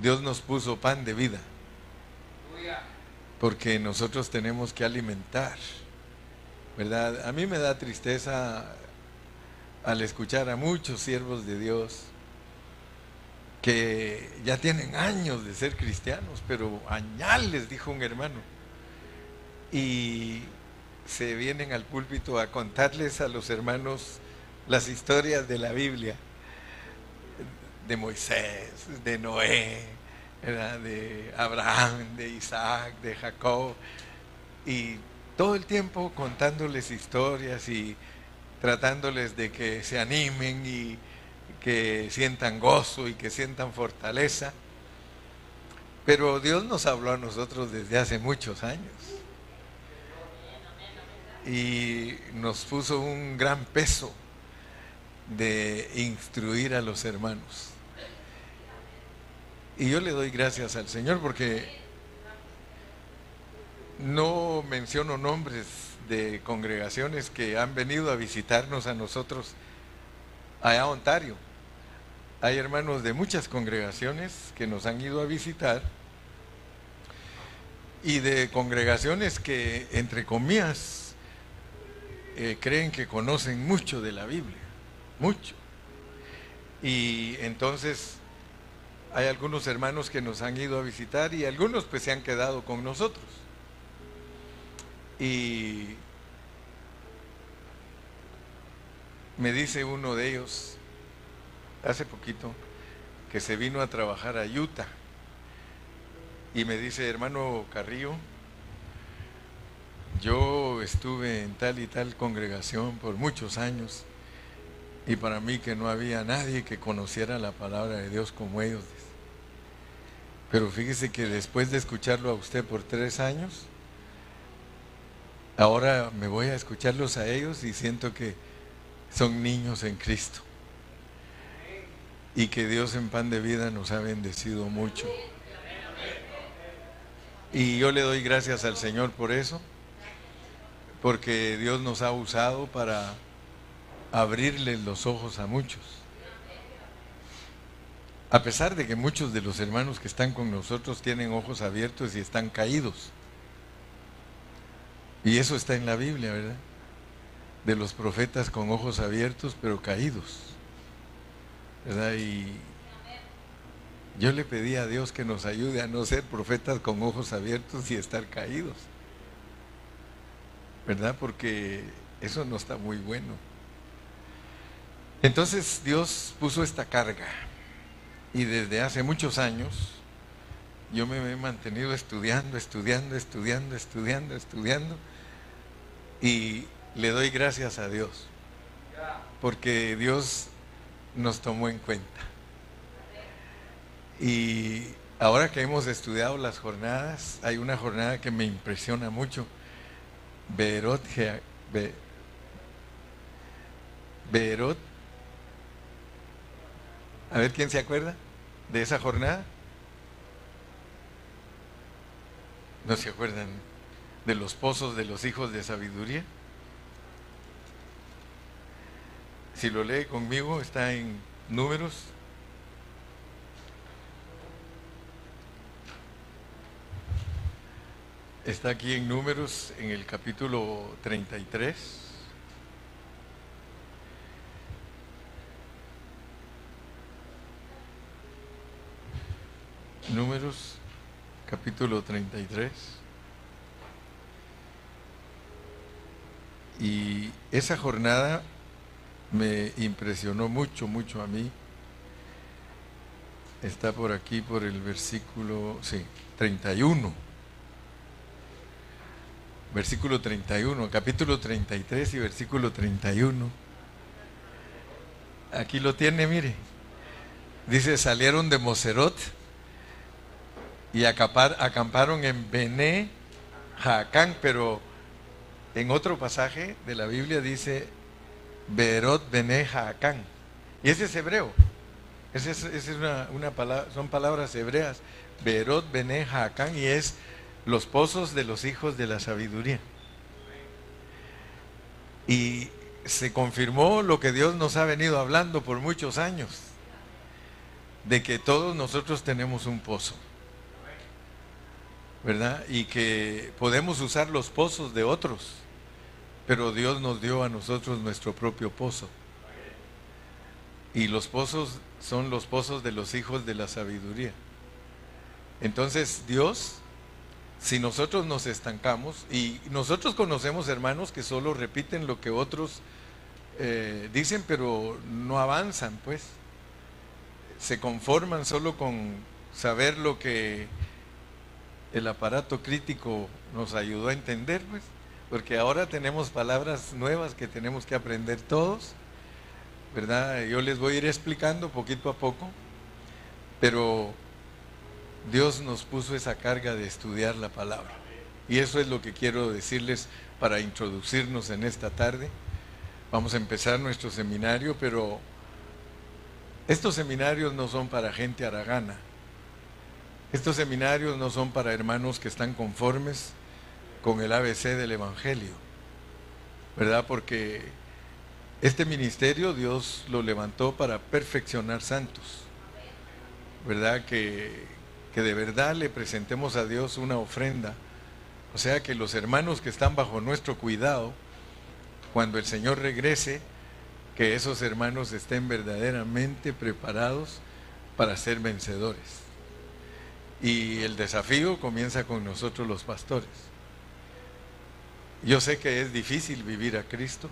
Dios nos puso pan de vida. Porque nosotros tenemos que alimentar. ¿Verdad? A mí me da tristeza al escuchar a muchos siervos de Dios que ya tienen años de ser cristianos, pero añales, dijo un hermano, y se vienen al púlpito a contarles a los hermanos las historias de la Biblia, de Moisés, de Noé, de Abraham, de Isaac, de Jacob, y todo el tiempo contándoles historias y tratándoles de que se animen y que sientan gozo y que sientan fortaleza. Pero Dios nos habló a nosotros desde hace muchos años y nos puso un gran peso de instruir a los hermanos. Y yo le doy gracias al Señor porque no menciono nombres de congregaciones que han venido a visitarnos a nosotros allá a Ontario. Hay hermanos de muchas congregaciones que nos han ido a visitar y de congregaciones que, entre comillas, eh, creen que conocen mucho de la Biblia, mucho. Y entonces hay algunos hermanos que nos han ido a visitar y algunos pues se han quedado con nosotros. Y me dice uno de ellos, hace poquito, que se vino a trabajar a Utah. Y me dice, hermano Carrillo, yo estuve en tal y tal congregación por muchos años y para mí que no había nadie que conociera la palabra de Dios como ellos. Pero fíjese que después de escucharlo a usted por tres años, Ahora me voy a escucharlos a ellos y siento que son niños en Cristo. Y que Dios en pan de vida nos ha bendecido mucho. Y yo le doy gracias al Señor por eso, porque Dios nos ha usado para abrirles los ojos a muchos. A pesar de que muchos de los hermanos que están con nosotros tienen ojos abiertos y están caídos. Y eso está en la Biblia, ¿verdad? De los profetas con ojos abiertos pero caídos. ¿Verdad? Y yo le pedí a Dios que nos ayude a no ser profetas con ojos abiertos y estar caídos. ¿Verdad? Porque eso no está muy bueno. Entonces Dios puso esta carga y desde hace muchos años yo me he mantenido estudiando, estudiando, estudiando, estudiando, estudiando y le doy gracias a Dios, porque Dios nos tomó en cuenta. Y ahora que hemos estudiado las jornadas, hay una jornada que me impresiona mucho. Berot, Berot. A ver quién se acuerda de esa jornada. ¿No se acuerdan? de los pozos de los hijos de sabiduría. Si lo lee conmigo, está en números. Está aquí en números en el capítulo 33. Números capítulo 33. Y esa jornada me impresionó mucho, mucho a mí. Está por aquí, por el versículo, sí, 31. Versículo 31, capítulo 33 y versículo 31. Aquí lo tiene, mire. Dice, salieron de Moserot y acamparon en Bené, Jacán, pero en otro pasaje de la Biblia dice Berot Beneja Acán. Y ese es hebreo. Ese es, una, palabra, son palabras hebreas. Berot Beneja Acán y es los pozos de los hijos de la sabiduría. Y se confirmó lo que Dios nos ha venido hablando por muchos años. de que todos nosotros tenemos un pozo, ¿verdad? Y que podemos usar los pozos de otros, pero Dios nos dio a nosotros nuestro propio pozo. Y los pozos son los pozos de los hijos de la sabiduría. Entonces Dios, si nosotros nos estancamos, y nosotros conocemos hermanos que solo repiten lo que otros eh, dicen, pero no avanzan, pues, se conforman solo con saber lo que el aparato crítico nos ayudó a entender, pues, porque ahora tenemos palabras nuevas que tenemos que aprender todos ¿verdad? Yo les voy a ir explicando poquito a poco, pero Dios nos puso esa carga de estudiar la palabra. Y eso es lo que quiero decirles para introducirnos en esta tarde. Vamos a empezar nuestro seminario, pero estos seminarios no son para gente aragana. Estos seminarios no son para hermanos que están conformes con el ABC del Evangelio, ¿verdad? Porque este ministerio Dios lo levantó para perfeccionar santos. ¿Verdad? Que, que, de verdad le presentemos a Dios una ofrenda. O sea que los hermanos que están bajo nuestro cuidado, cuando el Señor regrese, que esos hermanos estén verdaderamente preparados para ser vencedores. Y el desafío comienza con nosotros los pastores. Yo sé que es difícil vivir a Cristo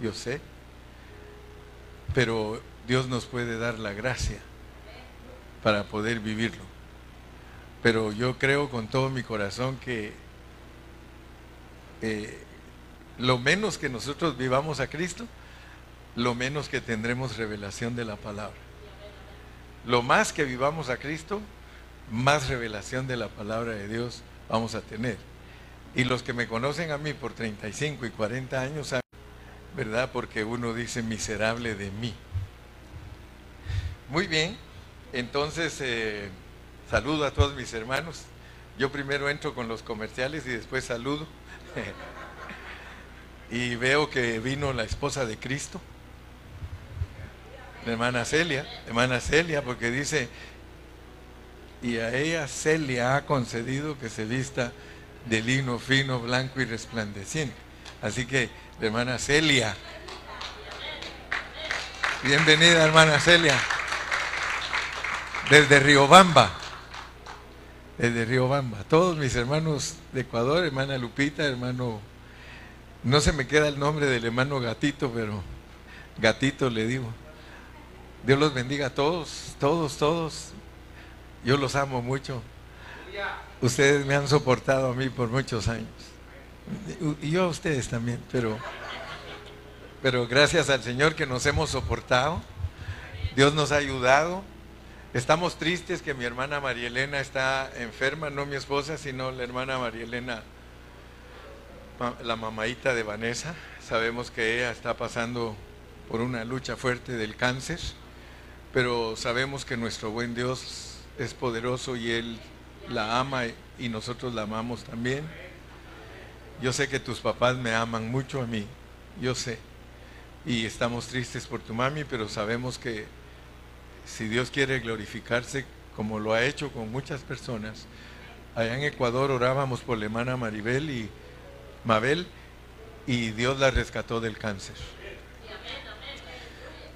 yo sé, pero Dios nos puede dar la gracia para poder vivirlo. Pero yo creo con todo mi corazón que eh, lo menos que nosotros vivamos a Cristo, lo menos que tendremos revelación de la palabra. Lo más que vivamos a Cristo, más revelación de la palabra de Dios vamos a tener. Y los que me conocen a mí por 35 y 40 años ¿verdad? Porque uno dice miserable de mí. Muy bien, entonces eh, saludo a todos mis hermanos. Yo primero entro con los comerciales y después saludo. y veo que vino la esposa de Cristo, la hermana Celia, hermana Celia, porque dice, y a ella Celia ha concedido que se vista de lino fino, blanco y resplandeciente. Así que hermana Celia. Bienvenida, hermana Celia. Desde Riobamba. Desde Riobamba. Todos mis hermanos de Ecuador, hermana Lupita, hermano. No se me queda el nombre del hermano Gatito, pero Gatito le digo. Dios los bendiga a todos, todos, todos. Yo los amo mucho. Ustedes me han soportado a mí por muchos años. Y yo a ustedes también, pero, pero gracias al Señor que nos hemos soportado. Dios nos ha ayudado. Estamos tristes que mi hermana María Elena está enferma, no mi esposa, sino la hermana María Elena, la mamaita de Vanessa. Sabemos que ella está pasando por una lucha fuerte del cáncer, pero sabemos que nuestro buen Dios es poderoso y Él la ama y nosotros la amamos también. Yo sé que tus papás me aman mucho a mí, yo sé. Y estamos tristes por tu mami, pero sabemos que si Dios quiere glorificarse como lo ha hecho con muchas personas, allá en Ecuador orábamos por la hermana Maribel y Mabel y Dios la rescató del cáncer.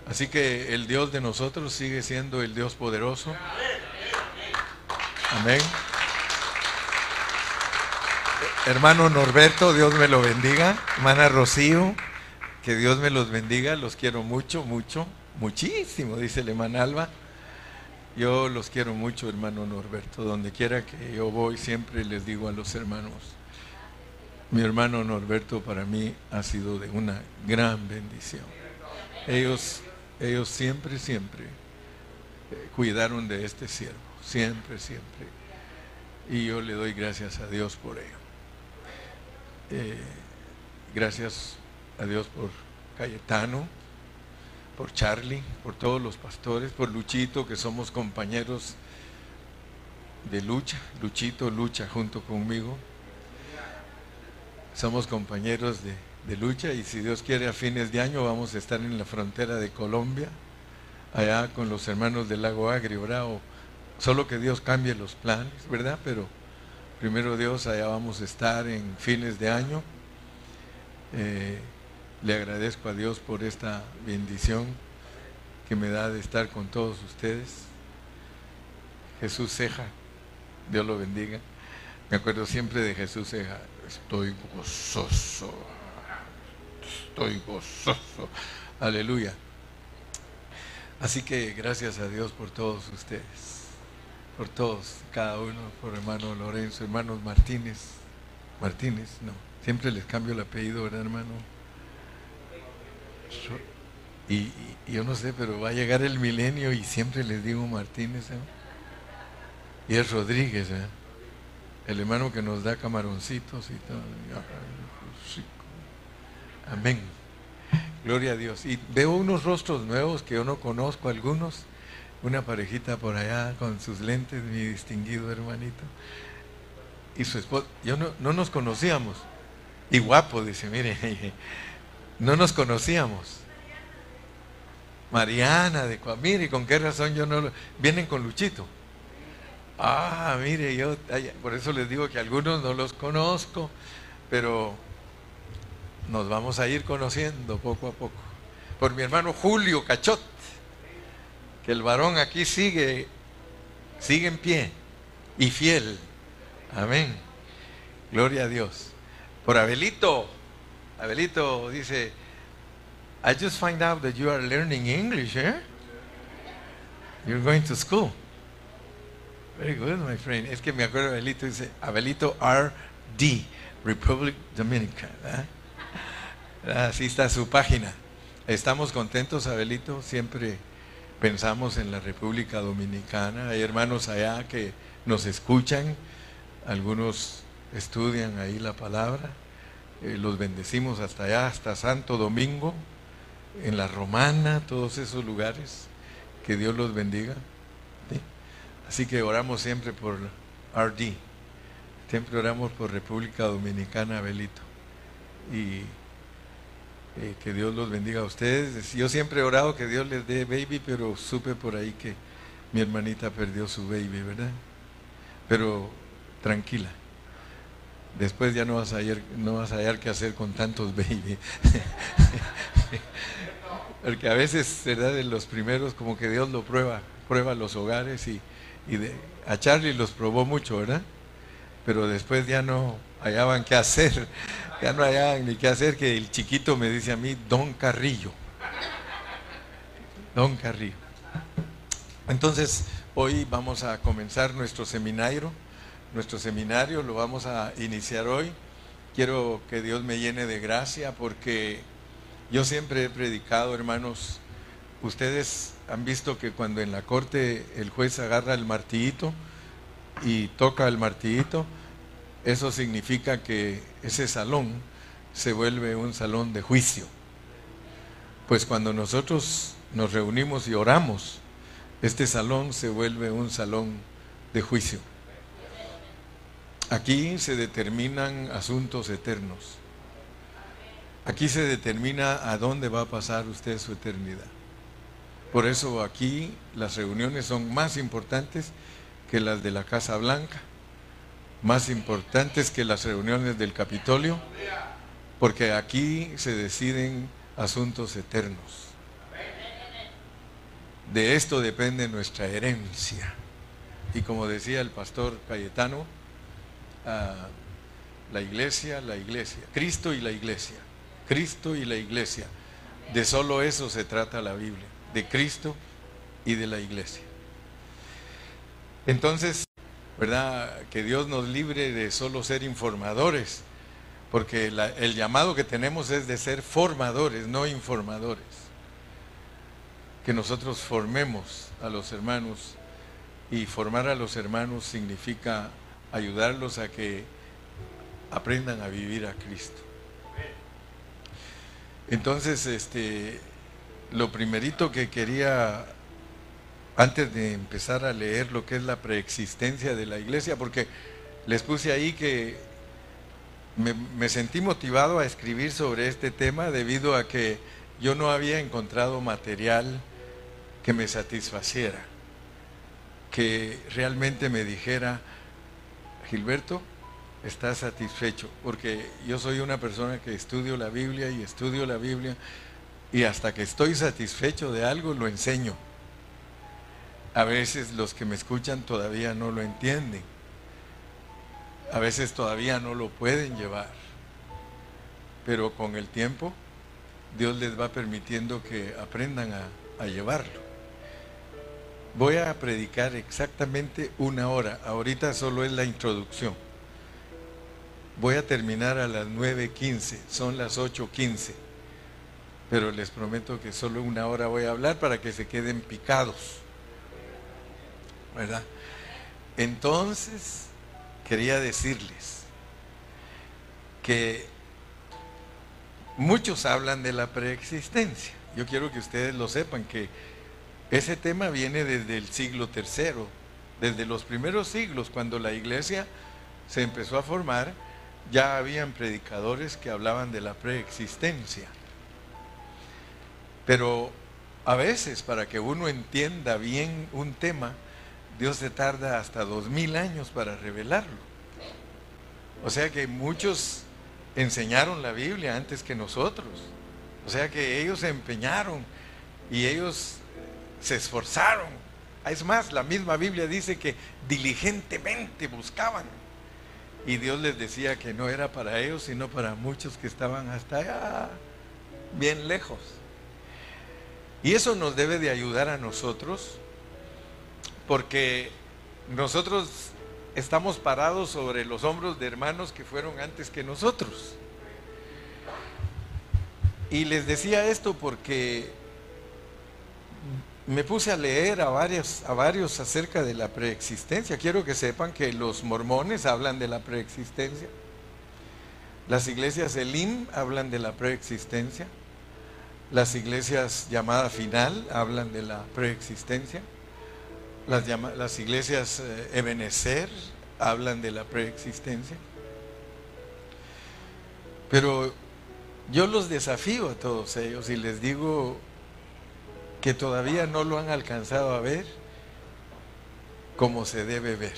Así que el Dios de nosotros sigue siendo el Dios poderoso. Amén. Hermano Norberto, Dios me lo bendiga. Hermana Rocío, que Dios me los bendiga. Los quiero mucho, mucho, muchísimo, dice el hermano Alba. Yo los quiero mucho, hermano Norberto. Donde quiera que yo voy, siempre les digo a los hermanos, mi hermano Norberto para mí ha sido de una gran bendición. Ellos, ellos siempre, siempre eh, cuidaron de este siervo, siempre, siempre. Y yo le doy gracias a Dios por ello. Eh, gracias a Dios por Cayetano, por Charlie, por todos los pastores, por Luchito, que somos compañeros de lucha. Luchito lucha junto conmigo. Somos compañeros de, de lucha y si Dios quiere a fines de año vamos a estar en la frontera de Colombia allá con los hermanos del lago Agrio, ¿verdad? Solo que Dios cambie los planes, ¿verdad? Pero primero Dios, allá vamos a estar en fines de año. Eh, le agradezco a Dios por esta bendición que me da de estar con todos ustedes. Jesús Ceja, Dios lo bendiga. Me acuerdo siempre de Jesús Ceja, estoy gozoso, estoy gozoso, aleluya. Así que gracias a Dios por todos ustedes, por todos, cada uno, por hermano Lorenzo, hermanos Martínez, Martínez, no, siempre les cambio el apellido, ¿verdad hermano? Y, yo no sé, pero va a llegar el milenio y siempre les digo Martínez, ¿eh? y es Rodríguez, ¿eh? el hermano que nos da camaroncitos y todo. Amén. Gloria a Dios. Y veo unos rostros nuevos que yo no conozco, algunos. Una parejita por allá con sus lentes, mi distinguido hermanito. Y su esposa. Yo no, no nos conocíamos. Y guapo, dice, mire, no nos conocíamos. Mariana de Mire, ¿con qué razón yo no lo... Vienen con Luchito. Ah, mire, yo por eso les digo que algunos no los conozco, pero nos vamos a ir conociendo poco a poco. Por mi hermano Julio Cachot, que el varón aquí sigue, sigue en pie y fiel. Amén. Gloria a Dios. Por Abelito, Abelito dice, I just find out that you are learning English, eh? You're going to school. Very good, my friend. Es que me acuerdo Abelito, dice Abelito R.D., Republic Dominican. Así está su página. Estamos contentos, Abelito. Siempre pensamos en la República Dominicana. Hay hermanos allá que nos escuchan. Algunos estudian ahí la palabra. Eh, los bendecimos hasta allá, hasta Santo Domingo, en la Romana, todos esos lugares. Que Dios los bendiga. Así que oramos siempre por RD. Siempre oramos por República Dominicana, Abelito. Y eh, que Dios los bendiga a ustedes. Yo siempre he orado que Dios les dé baby, pero supe por ahí que mi hermanita perdió su baby, ¿verdad? Pero tranquila. Después ya no vas a hallar, no vas a hallar qué hacer con tantos baby. Porque a veces, ¿verdad? De los primeros, como que Dios lo prueba, prueba los hogares y, y a Charlie los probó mucho, ¿verdad? Pero después ya no hallaban qué hacer ya no hay ni qué hacer que el chiquito me dice a mí, Don Carrillo. Don Carrillo. Entonces, hoy vamos a comenzar nuestro seminario. Nuestro seminario lo vamos a iniciar hoy. Quiero que Dios me llene de gracia porque yo siempre he predicado, hermanos. Ustedes han visto que cuando en la corte el juez agarra el martillito y toca el martillito, eso significa que ese salón se vuelve un salón de juicio. Pues cuando nosotros nos reunimos y oramos, este salón se vuelve un salón de juicio. Aquí se determinan asuntos eternos. Aquí se determina a dónde va a pasar usted su eternidad. Por eso aquí las reuniones son más importantes que las de la Casa Blanca más importantes que las reuniones del Capitolio, porque aquí se deciden asuntos eternos. De esto depende nuestra herencia. Y como decía el pastor Cayetano, ah, la iglesia, la iglesia, Cristo y la iglesia, Cristo y la iglesia. De solo eso se trata la Biblia, de Cristo y de la iglesia. Entonces, ¿verdad? Que Dios nos libre de solo ser informadores, porque el llamado que tenemos es de ser formadores, no informadores. Que nosotros formemos a los hermanos y formar a los hermanos significa ayudarlos a que aprendan a vivir a Cristo. Entonces, este, lo primerito que quería antes de empezar a leer lo que es la preexistencia de la iglesia, porque les puse ahí que me, sentí motivado a escribir sobre este tema debido a que yo no había encontrado material que me satisfaciera, que realmente me dijera, Gilberto, estás satisfecho, porque yo soy una persona que estudio la Biblia y estudio la Biblia y hasta que estoy satisfecho de algo lo enseño. A veces los que me escuchan todavía no lo entienden. A veces todavía no lo pueden llevar. Pero con el tiempo Dios les va permitiendo que aprendan a, llevarlo. Voy a predicar exactamente una hora. Ahorita solo es la introducción. Voy a terminar a las 9.15. Son las 8.15. Pero les prometo que solo una hora voy a hablar para que se queden picados. ¿Verdad? Entonces, quería decirles que muchos hablan de la preexistencia. Yo quiero que ustedes lo sepan, que ese tema viene desde el siglo III, desde los primeros siglos, cuando la iglesia se empezó a formar, ya habían predicadores que hablaban de la preexistencia. Pero a veces para que uno entienda bien un tema, Dios se tarda hasta dos mil años para revelarlo. O sea que muchos enseñaron la Biblia antes que nosotros. O sea que ellos se empeñaron y ellos se esforzaron. Es más, la misma Biblia dice que diligentemente buscaban. Y Dios les decía que no era para ellos, sino para muchos que estaban hasta allá, bien lejos. Y eso nos debe de ayudar a nosotros, porque nosotros estamos parados sobre los hombros de hermanos que fueron antes que nosotros. Y les decía esto porque me puse a leer a varios, a varios acerca de la preexistencia. Quiero que sepan que los mormones hablan de la preexistencia. Las iglesias Elim hablan de la preexistencia. Las iglesias llamada final hablan de la preexistencia. Las, iglesias eh, Ebenezer hablan de la preexistencia. Pero yo los desafío a todos ellos y les digo, que todavía no lo han alcanzado a ver como se debe ver.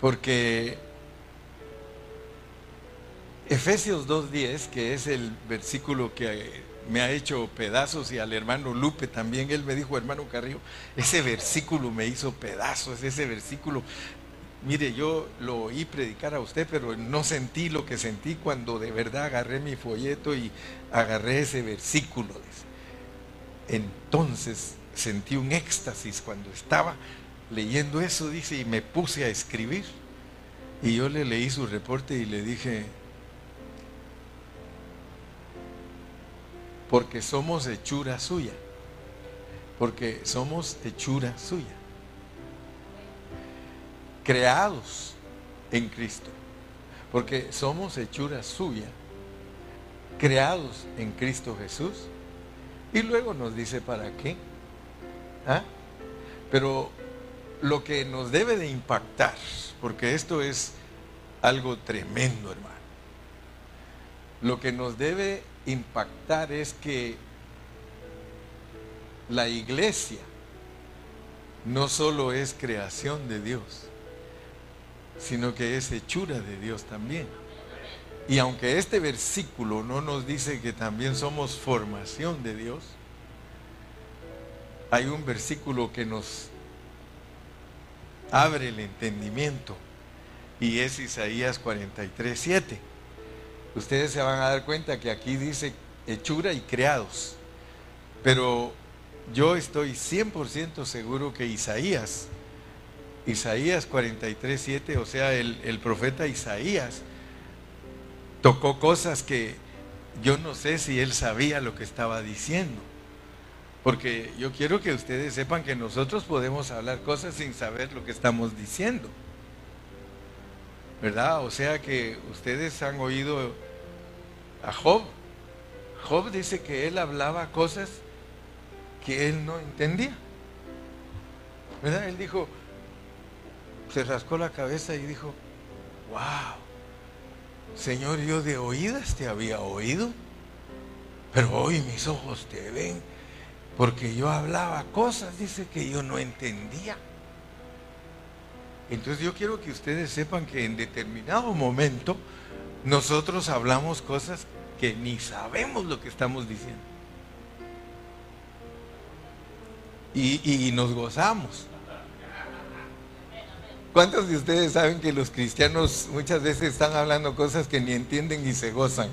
Porque Efesios 2.10, que es el versículo que me ha hecho pedazos y al hermano Lupe también, él me dijo, hermano Carrillo, ese versículo me hizo pedazos, ese versículo, mire, yo lo oí predicar a usted, pero no sentí lo que sentí cuando de verdad agarré mi folleto y agarré ese versículo. Entonces sentí un éxtasis cuando estaba leyendo eso, dice, y me puse a escribir. Y yo le leí su reporte y le dije, porque somos hechura suya, porque somos hechura suya, creados en Cristo, porque somos hechura suya, creados en Cristo Jesús y luego nos dice para qué. ¿Ah? Pero lo que nos debe de impactar, porque esto es algo tremendo, hermano. Lo que nos debe impactar es que la iglesia no solo es creación de Dios, sino que es hechura de Dios también. Y aunque este versículo no nos dice que también somos formación de Dios, hay un versículo que nos abre el entendimiento y es Isaías 43, 7. Ustedes se van a dar cuenta que aquí dice hechura y creados, pero yo estoy 100% seguro que Isaías, Isaías 43, 7, o sea, el, el profeta Isaías, tocó cosas que yo no sé si él sabía lo que estaba diciendo. Porque yo quiero que ustedes sepan que nosotros podemos hablar cosas sin saber lo que estamos diciendo. ¿Verdad? O sea que ustedes han oído a Job. Job dice que él hablaba cosas que él no entendía. ¿Verdad? Él dijo, se rascó la cabeza y dijo, wow, Señor, yo de oídas te había oído, pero hoy mis ojos te ven. porque yo hablaba cosas, dice que yo no entendía. Entonces yo quiero que ustedes sepan que en determinado momento nosotros hablamos cosas que ni sabemos lo que estamos diciendo. Y, nos gozamos. ¿Cuántos de ustedes saben que los cristianos muchas veces están hablando cosas que ni entienden y se gozan?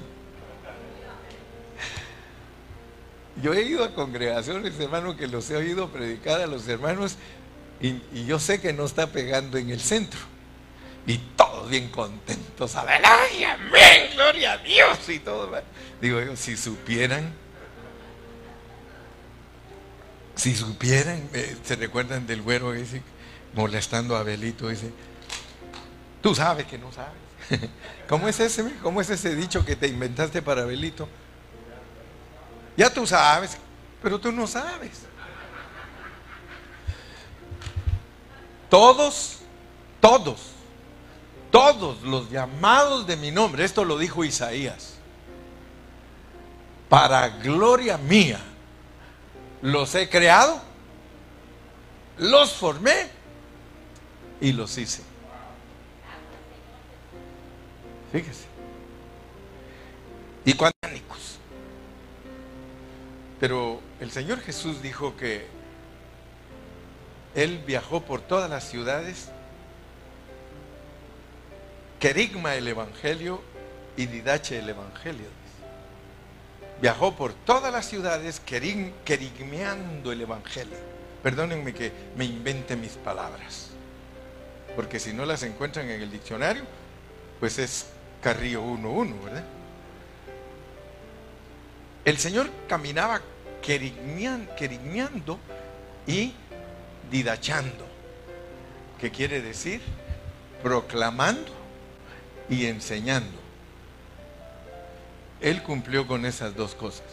Yo he ido a congregaciones, hermano, que los he oído predicar a los hermanos y, yo sé que no está pegando en el centro. Y todos bien contentos, aleluya, amén, gloria a Dios y todo. Digo yo, si supieran, si supieran, eh, se recuerdan del güero ese molestando a Abelito, dice, tú sabes que no sabes. ¿Cómo es ese? ¿Cómo es ese dicho que te inventaste para Abelito? Ya tú sabes, pero tú no sabes. Todos, todos, todos los llamados de mi nombre, esto lo dijo Isaías, para gloria mía, los he creado, los formé y los hice. Fíjese. Y cuando pero el Señor Jesús dijo que Él viajó por todas las ciudades, querigma el Evangelio y didache el Evangelio. Viajó por todas las ciudades querigmeando el Evangelio. Perdónenme que me invente mis palabras, porque si no las encuentran en el diccionario, pues es Carrillo 1.1, ¿verdad? El Señor caminaba querigmeando y didachando, que quiere decir proclamando y enseñando. Él cumplió con esas dos cosas.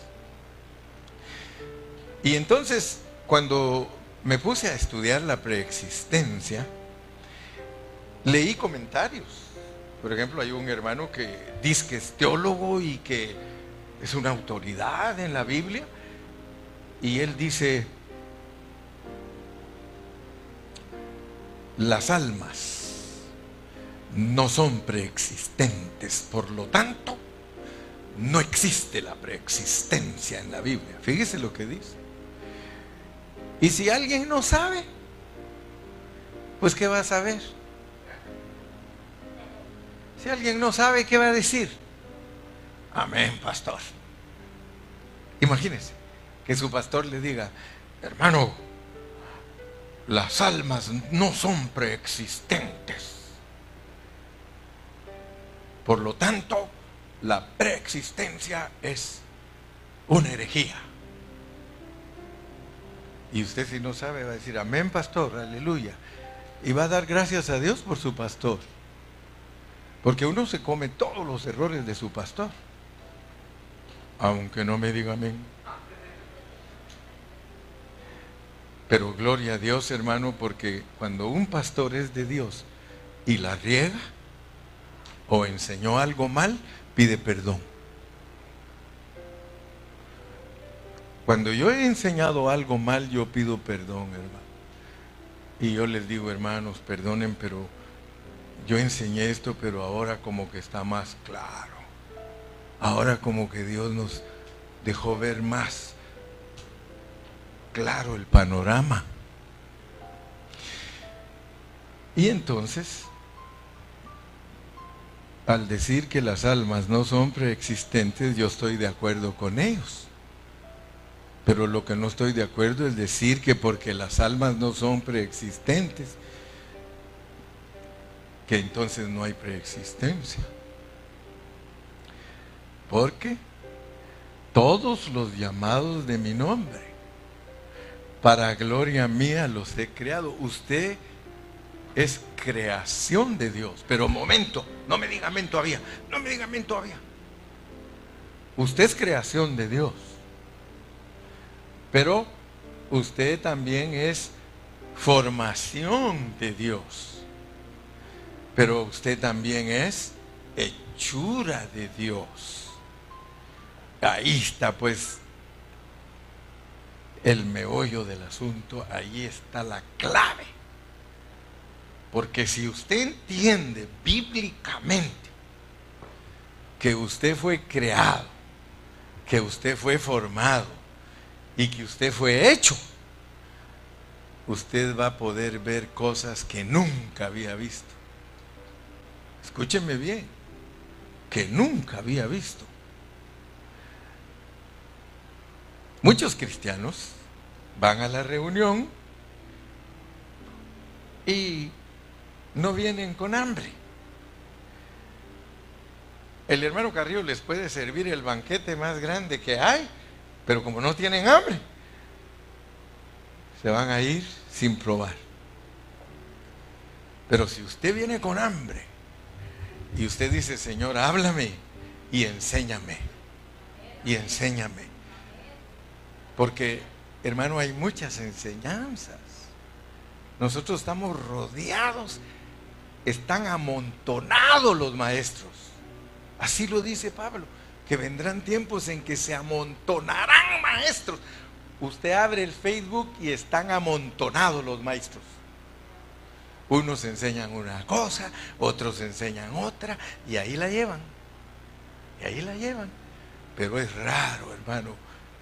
Y entonces, cuando me puse a estudiar la preexistencia, leí comentarios. Por ejemplo, hay un hermano que dice que es teólogo y que es una autoridad en la Biblia y él dice, las almas no son preexistentes, por lo tanto, no existe la preexistencia en la Biblia. Fíjese lo que dice. Y si alguien no sabe, pues ¿qué va a saber? Si alguien no sabe, ¿qué va a decir? Amén, pastor. Imagínese que su pastor le diga, hermano, las almas no son preexistentes. Por lo tanto, la preexistencia es una herejía. Y usted si no sabe va a decir, amén pastor, aleluya. Y va a dar gracias a Dios por su pastor. Porque uno se come todos los errores de su pastor. Aunque no me diga amén. Pero gloria a Dios, hermano, porque cuando un pastor es de Dios y la riega o enseñó algo mal, pide perdón. Cuando yo he enseñado algo mal, yo pido perdón, hermano. Y yo les digo, hermanos, perdonen, pero yo enseñé esto, pero ahora como que está más claro. Ahora como que Dios nos dejó ver más claro el panorama. Y entonces, al decir que las almas no son preexistentes, yo estoy de acuerdo con ellos. Pero lo que no estoy de acuerdo es decir que porque las almas no son preexistentes, que entonces no hay preexistencia. Porque todos los llamados de mi nombre para gloria mía los he creado. Usted es creación de Dios. Pero momento, no me diga amén todavía, no me diga amén todavía. Usted es creación de Dios. Pero usted también es formación de Dios. Pero usted también es hechura de Dios. Ahí está pues el meollo del asunto, ahí está la clave. Porque si usted entiende bíblicamente que usted fue creado, que usted fue formado y que usted fue hecho, usted va a poder ver cosas que nunca había visto. Escúcheme bien, que nunca había visto. Muchos cristianos van a la reunión y no vienen con hambre. El hermano Carrillo les puede servir el banquete más grande que hay, pero como no tienen hambre, se van a ir sin probar. Pero si usted viene con hambre y usted dice, Señor, háblame y enséñame, y enséñame. Porque, hermano, hay muchas enseñanzas. Nosotros estamos rodeados, están amontonados los maestros. Así lo dice Pablo, que vendrán tiempos en que se amontonarán maestros. Usted abre el Facebook y están amontonados los maestros. Unos enseñan una cosa, otros enseñan otra, y ahí la llevan. Y ahí la llevan. Pero es raro, hermano,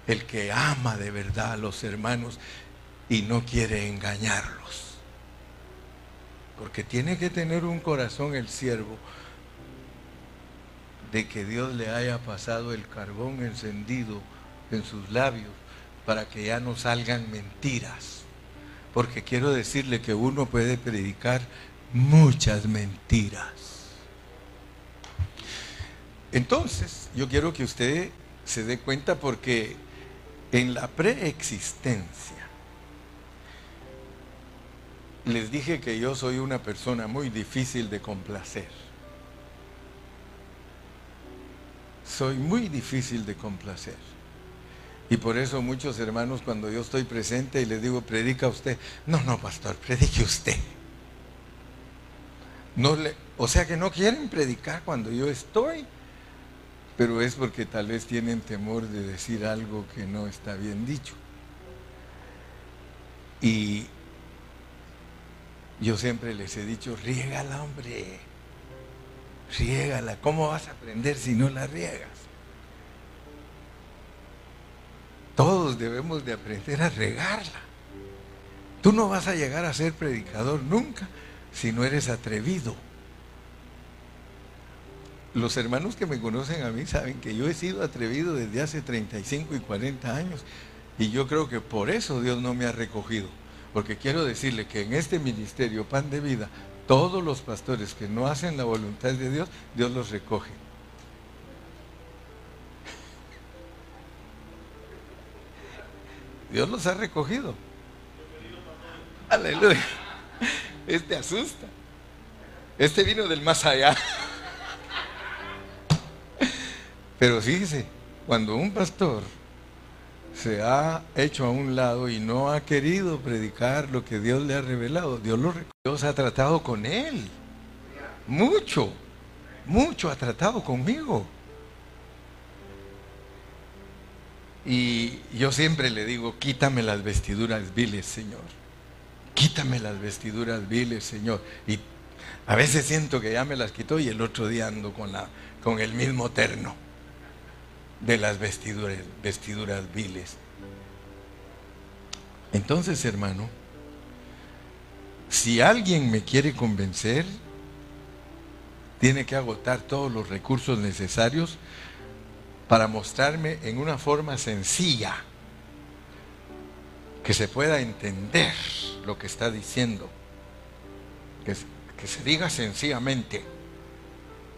el que ama de verdad a los hermanos y no quiere engañarlos. Porque tiene que tener un corazón el siervo de que Dios le haya pasado el carbón encendido en sus labios para que ya no salgan mentiras. Porque quiero decirle que uno puede predicar muchas mentiras. Entonces, yo quiero que usted se dé cuenta porque en la preexistencia, les dije que yo soy una persona muy difícil de complacer. Soy muy difícil de complacer. Y por eso muchos hermanos cuando yo estoy presente y les digo, predica usted. No, no, pastor, predique usted. No le, o sea que no quieren predicar cuando yo estoy pero es porque tal vez tienen temor de decir algo que no está bien dicho. Y yo siempre les he dicho, riégala, hombre, riégala. ¿Cómo vas a aprender si no la riegas? Todos debemos de aprender a regarla. Tú no vas a llegar a ser predicador nunca si no eres atrevido los hermanos que me conocen a mí saben que yo he sido atrevido desde hace 35 y 40 años y yo creo que por eso Dios no me ha recogido. Porque quiero decirle que en este ministerio Pan de Vida, todos los pastores que no hacen la voluntad de Dios, Dios los recoge. Dios los ha recogido. Aleluya. Este asusta. Este vino del más allá. Pero fíjese, cuando un pastor se ha hecho a un lado y no ha querido predicar lo que Dios le ha revelado, Dios lo Dios ha tratado con él. Mucho, mucho ha tratado conmigo. Y yo siempre le digo, quítame las vestiduras viles, Señor. Quítame las vestiduras viles, Señor. Y a veces siento que ya me las quitó y el otro día ando con, la, con el mismo terno de las vestiduras, vestiduras viles. Entonces, hermano, si alguien me quiere convencer, tiene que agotar todos los recursos necesarios para mostrarme en una forma sencilla, que se pueda entender lo que está diciendo, que, que se diga sencillamente,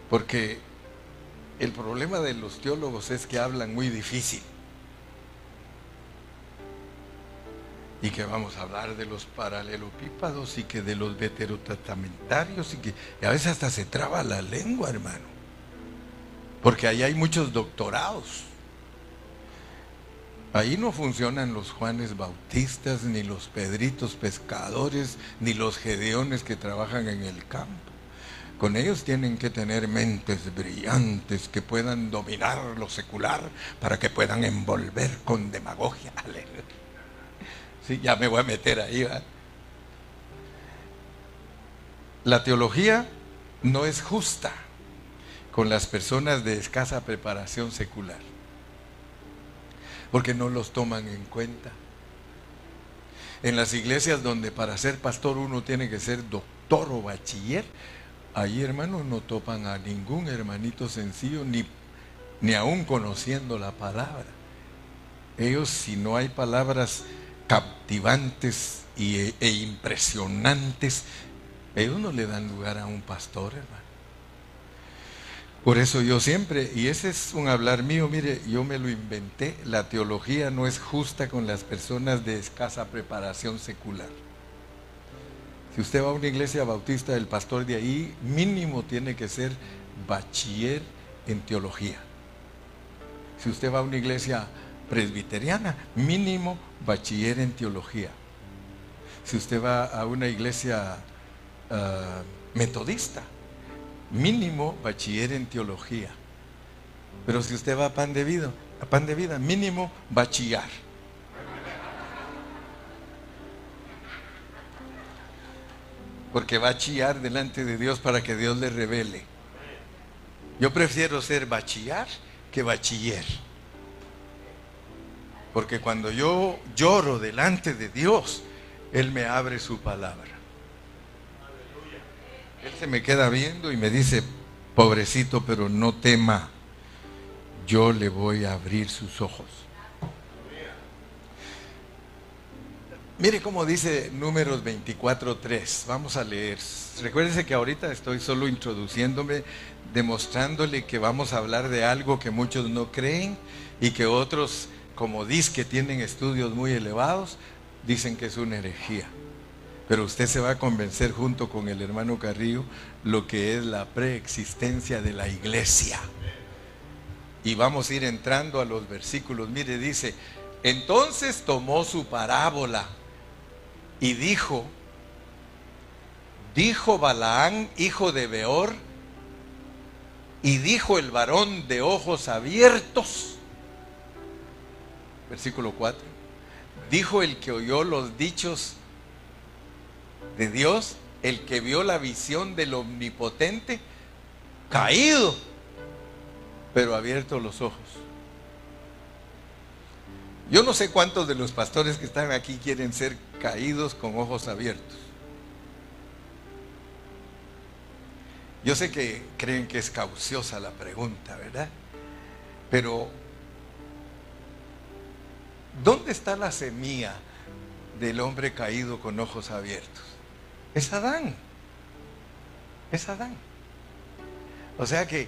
porque el problema de los teólogos es que hablan muy difícil. Y que vamos a hablar de los paralelopípados y que de los veterotestamentarios y que a veces hasta se traba la lengua, hermano. Porque ahí hay muchos doctorados. Ahí no funcionan los Juanes Bautistas, ni los Pedritos Pescadores, ni los Gedeones que trabajan en el campo. Con ellos tienen que tener mentes brillantes que puedan dominar lo secular para que puedan envolver con demagogia. Sí, ya me voy a meter ahí. La teología no es justa con las personas de escasa preparación secular, porque no los toman en cuenta. En las iglesias donde para ser pastor uno tiene que ser doctor o bachiller, ahí hermanos no topan a ningún hermanito sencillo, ni, ni aún conociendo la palabra. Ellos si no hay palabras captivantes y, e impresionantes, ellos no le dan lugar a un pastor, hermano. Por eso yo siempre, y ese es un hablar mío, mire, yo me lo inventé, la teología no es justa con las personas de escasa preparación secular. Si usted va a una iglesia bautista, el pastor de ahí mínimo tiene que ser bachiller en teología. Si usted va a una iglesia presbiteriana, mínimo bachiller en teología. Si usted va a una iglesia ah, metodista, mínimo bachiller en teología. Pero si usted va a pan de a pan de vida, mínimo bachillar. Porque va a chillar delante de Dios para que Dios le revele. Yo prefiero ser bachillar que bachiller. Porque cuando yo lloro delante de Dios, Él me abre su palabra. Él se me queda viendo y me dice, pobrecito, pero no tema, yo le voy a abrir sus ojos. Mire cómo dice números 24.3. Vamos a leer. Recuérdense que ahorita estoy solo introduciéndome, demostrándole que vamos a hablar de algo que muchos no creen y que otros, como dicen que tienen estudios muy elevados, dicen que es una herejía. Pero usted se va a convencer junto con el hermano Carrillo lo que es la preexistencia de la iglesia. Y vamos a ir entrando a los versículos. Mire, dice, entonces tomó su parábola y dijo, dijo Balaán, hijo de Beor, y dijo el varón de ojos abiertos, versículo 4, dijo el que oyó los dichos de Dios, el que vio la visión del omnipotente, caído, pero abierto los ojos. Yo no sé cuántos de los pastores que están aquí quieren ser caídos con ojos abiertos. Yo sé que creen que es cauciosa la pregunta, ¿verdad? Pero, ¿dónde está la semilla del hombre caído con ojos abiertos? Es Adán. Es Adán. O sea que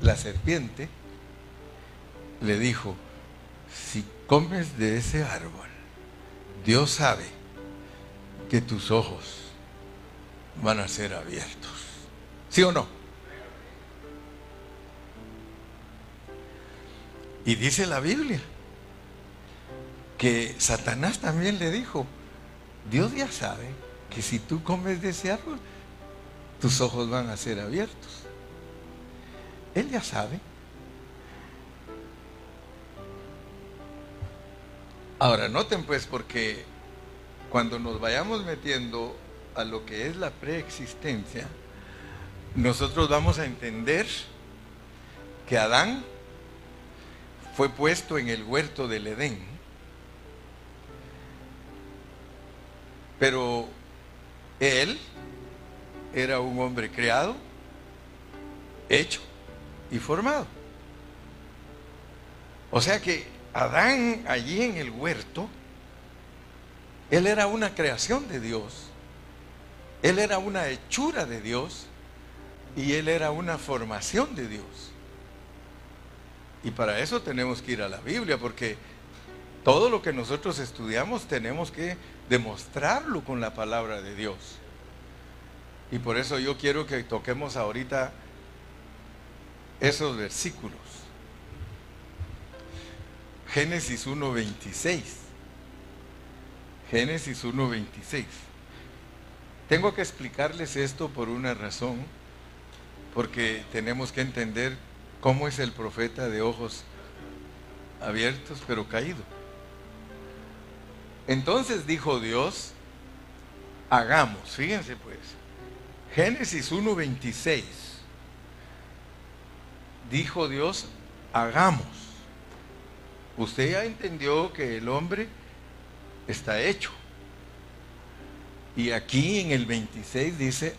la serpiente le dijo, si comes de ese árbol, Dios sabe que tus ojos van a ser abiertos. ¿Sí o no? Y dice la Biblia que Satanás también le dijo, Dios ya sabe que si tú comes de ese árbol, tus ojos van a ser abiertos. Él ya sabe. Ahora, noten pues porque cuando nos vayamos metiendo a lo que es la preexistencia, nosotros vamos a entender que Adán fue puesto en el huerto del Edén Pero él era un hombre creado, hecho y formado. O sea que Adán allí en el huerto, él era una creación de Dios, él era una hechura de Dios y él era una formación de Dios. Y para eso tenemos que ir a la Biblia, porque todo lo que nosotros estudiamos tenemos que demostrarlo con la palabra de Dios. Y por eso yo quiero que toquemos ahorita esos versículos. Génesis 1.26. Génesis 1.26. Tengo que explicarles esto por una razón, porque tenemos que entender cómo es el profeta de ojos abiertos pero caído. Entonces dijo Dios, hagamos, fíjense pues, Génesis 1.26, dijo Dios, hagamos. Usted ya entendió que el hombre está hecho. Y aquí en el 26 dice,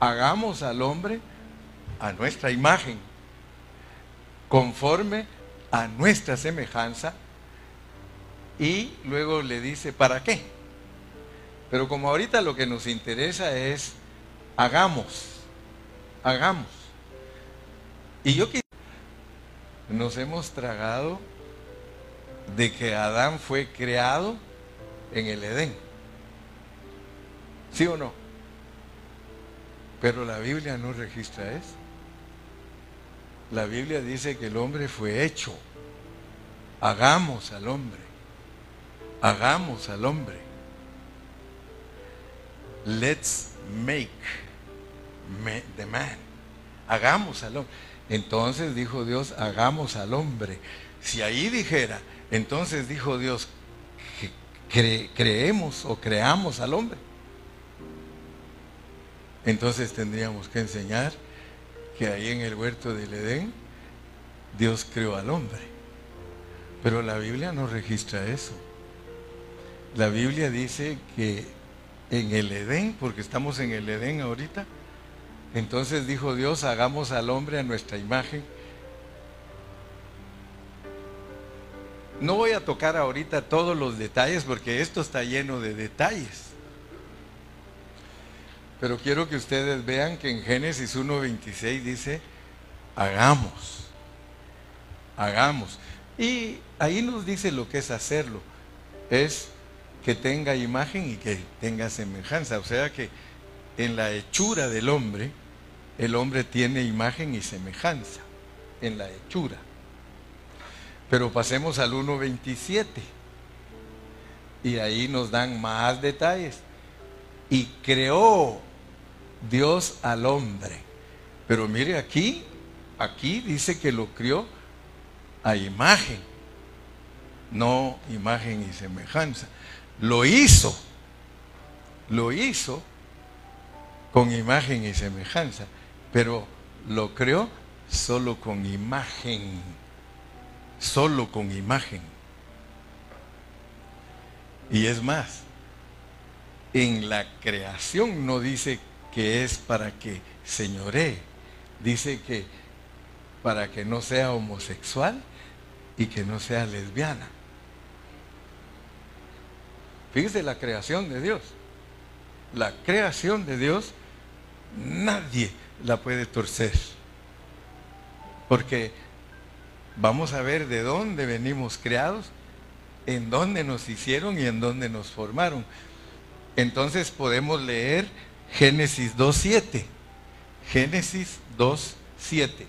hagamos al hombre a nuestra imagen, conforme a nuestra semejanza. Y luego le dice, ¿para qué? Pero como ahorita lo que nos interesa es, hagamos, hagamos. Y yo nos hemos tragado de que Adán fue creado en el Edén. ¿Sí o no? Pero la Biblia no registra eso. La Biblia dice que el hombre fue hecho. Hagamos al hombre. Hagamos al hombre. Let's make the man. Hagamos al hombre. Entonces dijo Dios, hagamos al hombre. Si ahí dijera, entonces dijo Dios, que creemos o creamos al hombre. Entonces tendríamos que enseñar que ahí en el huerto del Edén Dios creó al hombre. Pero la Biblia no registra eso. La Biblia dice que en el Edén, porque estamos en el Edén ahorita, entonces dijo Dios, hagamos al hombre a nuestra imagen. No voy a tocar ahorita todos los detalles porque esto está lleno de detalles. Pero quiero que ustedes vean que en Génesis 1.26 dice, hagamos, hagamos. Y ahí nos dice lo que es hacerlo. Es que tenga imagen y que tenga semejanza. O sea que en la hechura del hombre, el hombre tiene imagen y semejanza. En la hechura. Pero pasemos al 1.27. Y ahí nos dan más detalles. Y creó Dios al hombre. Pero mire aquí, aquí dice que lo crió a imagen, no imagen y semejanza. Lo hizo, lo hizo con imagen y semejanza, pero lo creó solo con imagen, solo con imagen. Y es más, en la creación no dice que es para que señoree. Dice que para que no sea homosexual y que no sea lesbiana. Fíjese la creación de Dios. La creación de Dios nadie la puede torcer. Porque vamos a ver de dónde venimos creados, en dónde nos hicieron y en dónde nos formaron. Entonces podemos leer Génesis 2.7. Génesis 2.7.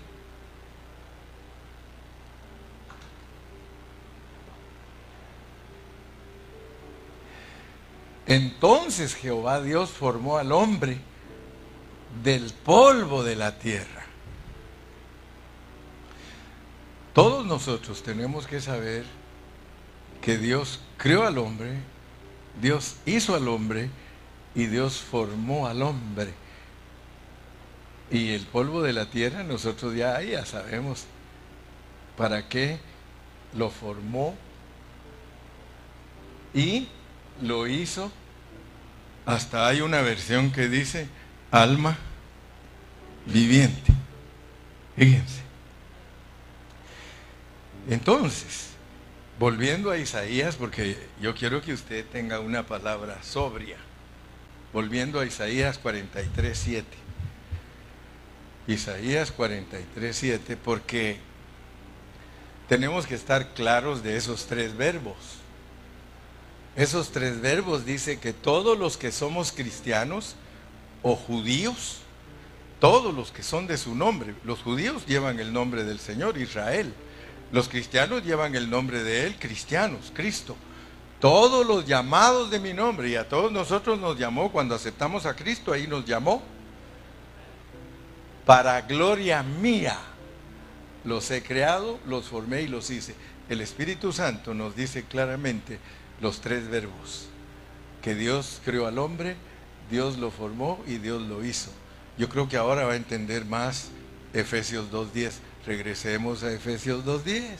Entonces Jehová Dios formó al hombre del polvo de la tierra. Todos nosotros tenemos que saber que Dios creó al hombre, Dios hizo al hombre, y Dios formó al hombre. Y el polvo de la tierra, nosotros ya, ya sabemos para qué lo formó y lo hizo. Hasta hay una versión que dice alma viviente. Fíjense. Entonces, volviendo a Isaías, porque yo quiero que usted tenga una palabra sobria volviendo a Isaías 43, 7. Isaías 43, 7, porque tenemos que estar claros de esos tres verbos. Esos tres verbos dice que todos los que somos cristianos o judíos, todos los que son de su nombre, los judíos llevan el nombre del Señor, Israel. Los cristianos llevan el nombre de Él, cristianos, Cristo todos los llamados de mi nombre, y a todos nosotros nos llamó cuando aceptamos a Cristo, ahí nos llamó, para gloria mía. Los he creado, los formé y los hice. el Espíritu Santo nos dice claramente los tres verbos. Que Dios creó al hombre, Dios lo formó y Dios lo hizo. Yo creo que ahora va a entender más Efesios 2.10. Regresemos a Efesios 2.10.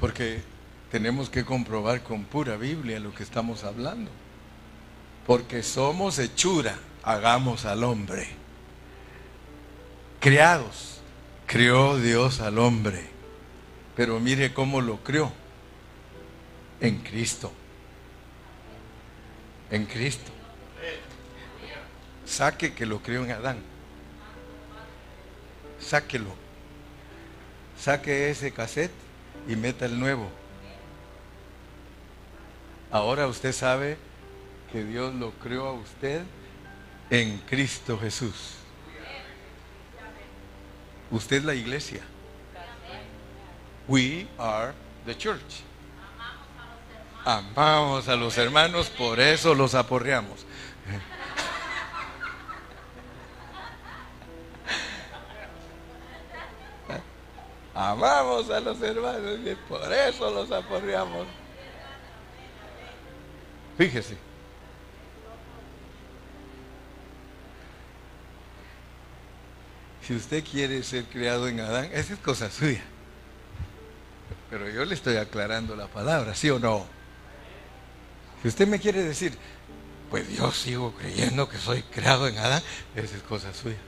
Porque tenemos que comprobar con pura Biblia lo que estamos hablando. Porque somos hechura, hagamos al hombre. Creados, creó Dios al hombre. Pero mire cómo lo creó. En Cristo. En Cristo. Saque que lo creó en Adán. Sáquelo. Saque ese cassette y meta el nuevo. Ahora usted sabe que Dios lo creó a usted en Cristo Jesús. Usted es la iglesia. We are the church. Amamos a los hermanos, por eso los aporreamos. Amamos a los hermanos y por eso los aporreamos. Fíjese. Si usted quiere ser criado en Adán, esa es cosa suya. Pero yo le estoy aclarando la palabra, ¿sí o no? Si usted me quiere decir, pues yo sigo creyendo que soy creado en Adán, esa es cosa suya.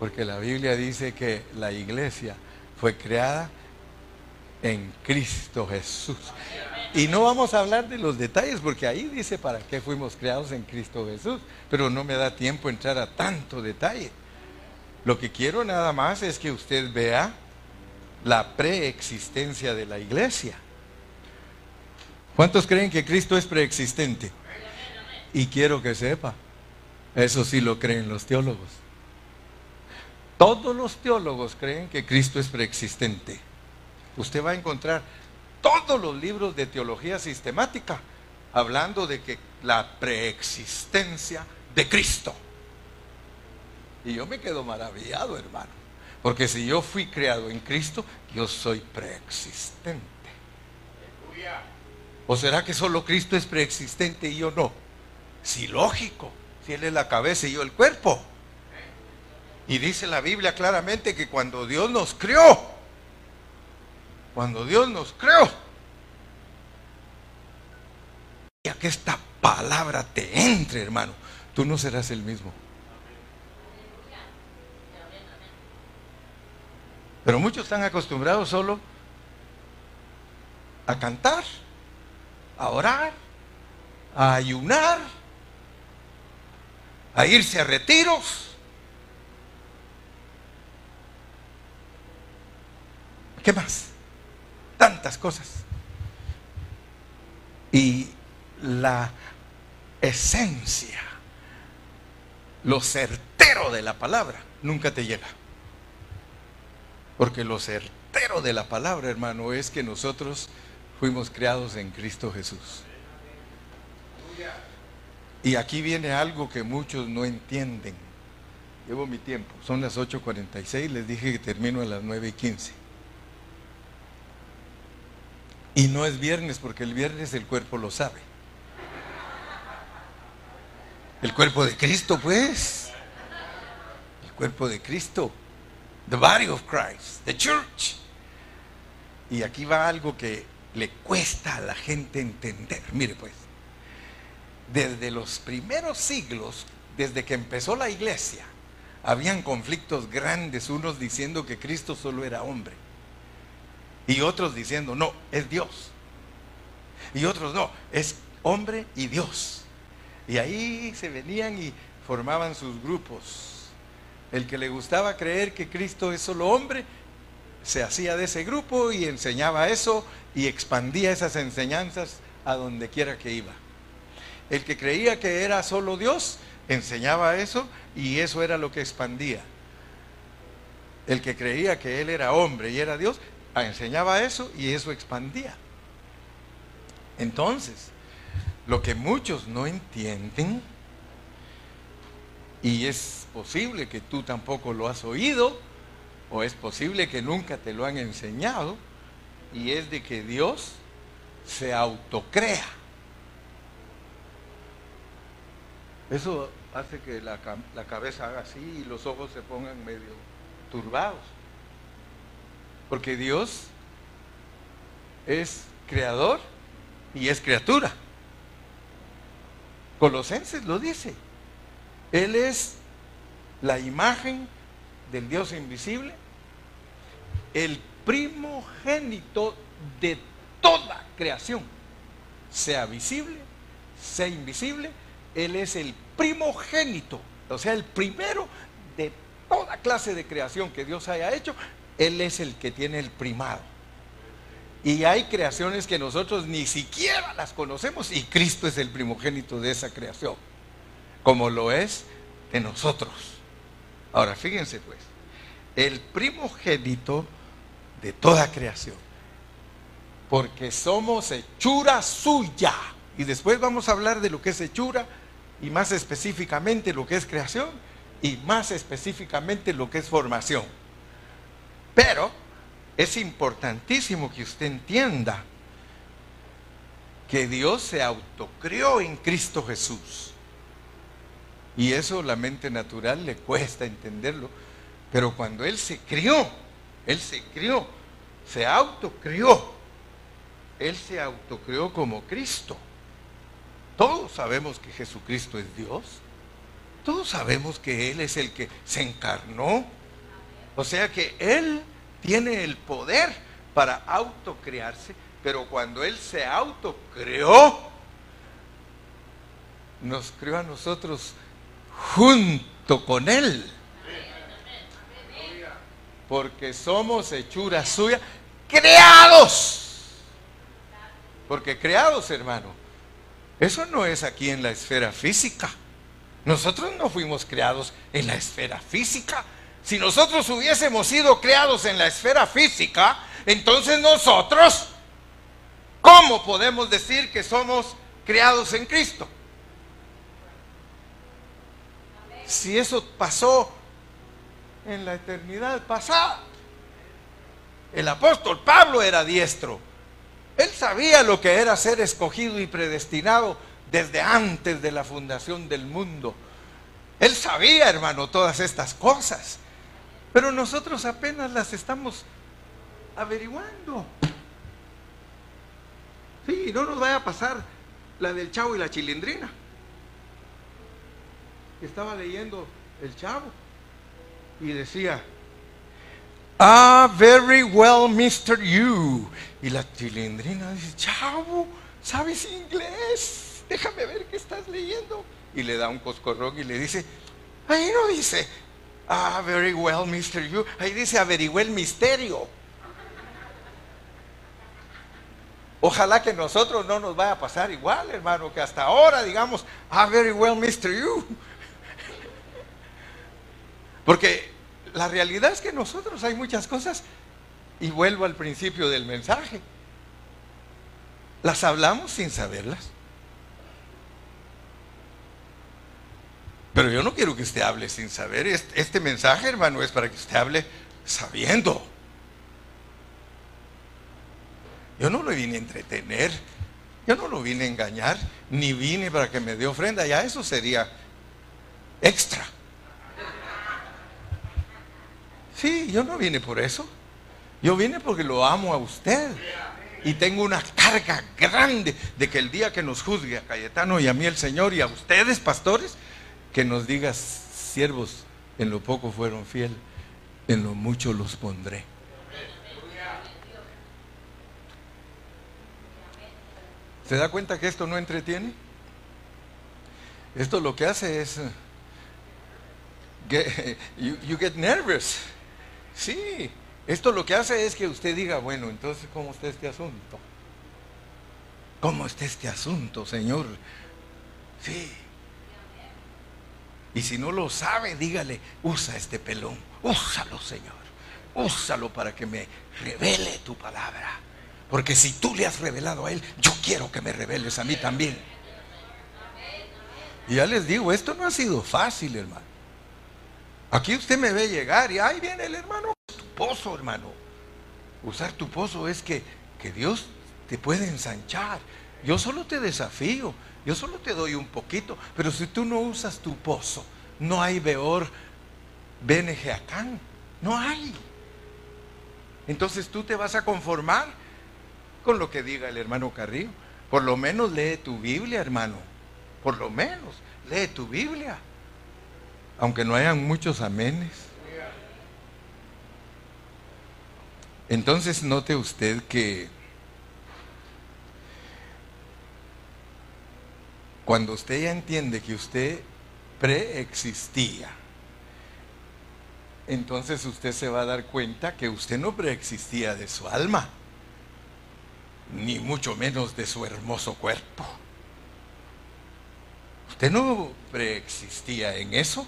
Porque la Biblia dice que la iglesia fue creada en Cristo Jesús. Y no vamos a hablar de los detalles porque ahí dice para qué fuimos creados en Cristo Jesús, pero no me da tiempo entrar a tanto detalle. Lo que quiero nada más es que usted vea la preexistencia de la iglesia. ¿Cuántos creen que Cristo es preexistente? Y quiero que sepa, eso sí lo creen los teólogos. Todos los teólogos creen que Cristo es preexistente. Usted va a encontrar todos los libros de teología sistemática hablando de que la preexistencia de Cristo. Y yo me quedo maravillado, hermano. Porque si yo fui creado en Cristo, yo soy preexistente. ¿O será que solo Cristo es preexistente y yo no? Sí, lógico. Si Él es la cabeza y yo el cuerpo. Y dice la Biblia claramente que cuando Dios nos creó, cuando Dios nos creó, y a que esta palabra te entre, hermano, tú no serás el mismo. Pero muchos están acostumbrados solo a cantar, a orar, a ayunar, a irse a retiros. ¿Qué más? Tantas cosas. Y la esencia, lo certero de la palabra, nunca te llega. Porque lo certero de la palabra, hermano, es que nosotros fuimos creados en Cristo Jesús. Y aquí viene algo que muchos no entienden. Llevo mi tiempo, son las 8.46, les dije que termino a las 9.15. Y no es viernes porque el viernes el cuerpo lo sabe. El cuerpo de Cristo, pues. El cuerpo de Cristo. The body of Christ, the church. Y aquí va algo que le cuesta a la gente entender. Mire pues, desde los primeros siglos, desde que empezó la iglesia, habían conflictos grandes, unos diciendo que Cristo solo era hombre. Y otros diciendo, no, es Dios. Y otros no, es hombre y Dios. Y ahí se venían y formaban sus grupos el que le gustaba creer que Cristo es solo hombre, se hacía de ese grupo y enseñaba eso y expandía esas enseñanzas a donde quiera que iba. El que creía que era solo Dios, enseñaba eso y eso era lo que expandía. El que creía que Él era hombre y era Dios, enseñaba eso y eso expandía. Entonces, lo que muchos no entienden, y es posible que tú tampoco lo has oído, o es posible que nunca te lo han enseñado, y es de que Dios se autocrea. Eso hace que la, la, cabeza haga así y los ojos se pongan medio turbados. Porque Dios es creador y es criatura. Colosenses lo dice. Él es la imagen del Dios invisible, el primogénito de toda creación, sea visible, sea invisible, Él es el primogénito, o sea, el primero de toda clase de creación que Dios haya hecho, Él es el que tiene el primado. Y hay creaciones que nosotros ni siquiera las conocemos y Cristo es el primogénito de esa creación, como lo es de nosotros. Ahora, fíjense pues, el primogénito de toda creación, porque somos hechura suya. Y después vamos a hablar de lo que es hechura y más específicamente lo que es creación y más específicamente lo que es formación. Pero es importantísimo que usted entienda que Dios se autocrió en Cristo Jesús. Y eso la mente natural le cuesta entenderlo. Pero cuando Él se crió, Él se crió, se autocrió. Él se autocrió como Cristo. Todos sabemos que Jesucristo es Dios. Todos sabemos que Él es el que se encarnó. O sea que Él tiene el poder para autocrearse, pero cuando Él se autocreó, nos creó a nosotros junto con Él. Porque somos hechura suya, creados. Porque creados, hermano. Eso no es aquí en la esfera física. Nosotros no fuimos creados en la esfera física. Si nosotros hubiésemos sido creados en la esfera física, entonces nosotros, ¿cómo podemos decir que somos creados en Cristo? Si eso pasó en la eternidad pasada. El apóstol Pablo era diestro. Él sabía lo que era ser escogido y predestinado desde antes de la fundación del mundo. Él sabía, hermano, todas estas cosas. Pero nosotros apenas las estamos averiguando. Sí, no nos vaya a pasar la del chavo y la chilindrina. Estaba leyendo el chavo y decía, Ah, very well, Mr. You. Y la chilindrina dice, chavo, ¿sabes inglés? Déjame ver qué estás leyendo. Y le da un coscorrón y le dice, ahí no dice, Ah, very well, Mr. You. Ahí dice averigué el misterio. Ojalá que nosotros no nos vaya a pasar igual, hermano, que hasta ahora digamos, ah, very well, Mr. You. Porque la realidad es que nosotros hay muchas cosas, y vuelvo al principio del mensaje, las hablamos sin saberlas. Pero yo no quiero que usted hable sin saber. Este, mensaje, hermano, es para que usted hable sabiendo. Yo no lo vine a entretener, yo no lo vine a engañar, ni vine para que me dé ofrenda. Ya eso sería extra. Sí, yo no vine por eso. Yo vine porque lo amo a usted. Y tengo una carga grande de que el día que nos juzgue a Cayetano y a mí el Señor y a ustedes, pastores, que nos digas, siervos, en lo poco fueron fiel, en lo mucho los pondré. ¿Se da cuenta que esto no entretiene? Esto lo que hace es, you, get nervous. Sí, esto lo que hace es que usted diga, bueno, entonces, ¿cómo está este asunto? ¿Cómo está este asunto, Señor? Sí, y si no lo sabe, dígale, usa este pelón, úsalo, Señor. Úsalo para que me revele tu palabra. Porque si tú le has revelado a él, yo quiero que me reveles a mí también. Y ya les digo, esto no ha sido fácil, hermano. Aquí usted me ve llegar y ahí viene el hermano. pozo, hermano. Usar tu pozo es que, que Dios te puede ensanchar. Yo solo te desafío, yo solo te doy un poquito, pero si tú no usas tu pozo, no hay Beor Benejeacán, no hay. Entonces tú te vas a conformar con lo que diga el hermano Carrillo. Por lo menos lee tu Biblia, hermano. Por lo menos lee tu Biblia. Aunque no hayan muchos amenes. Entonces note usted que cuando usted ya entiende que usted preexistía, entonces usted se va a dar cuenta que usted no preexistía de su alma, ni mucho menos de su hermoso cuerpo. Usted no preexistía en eso,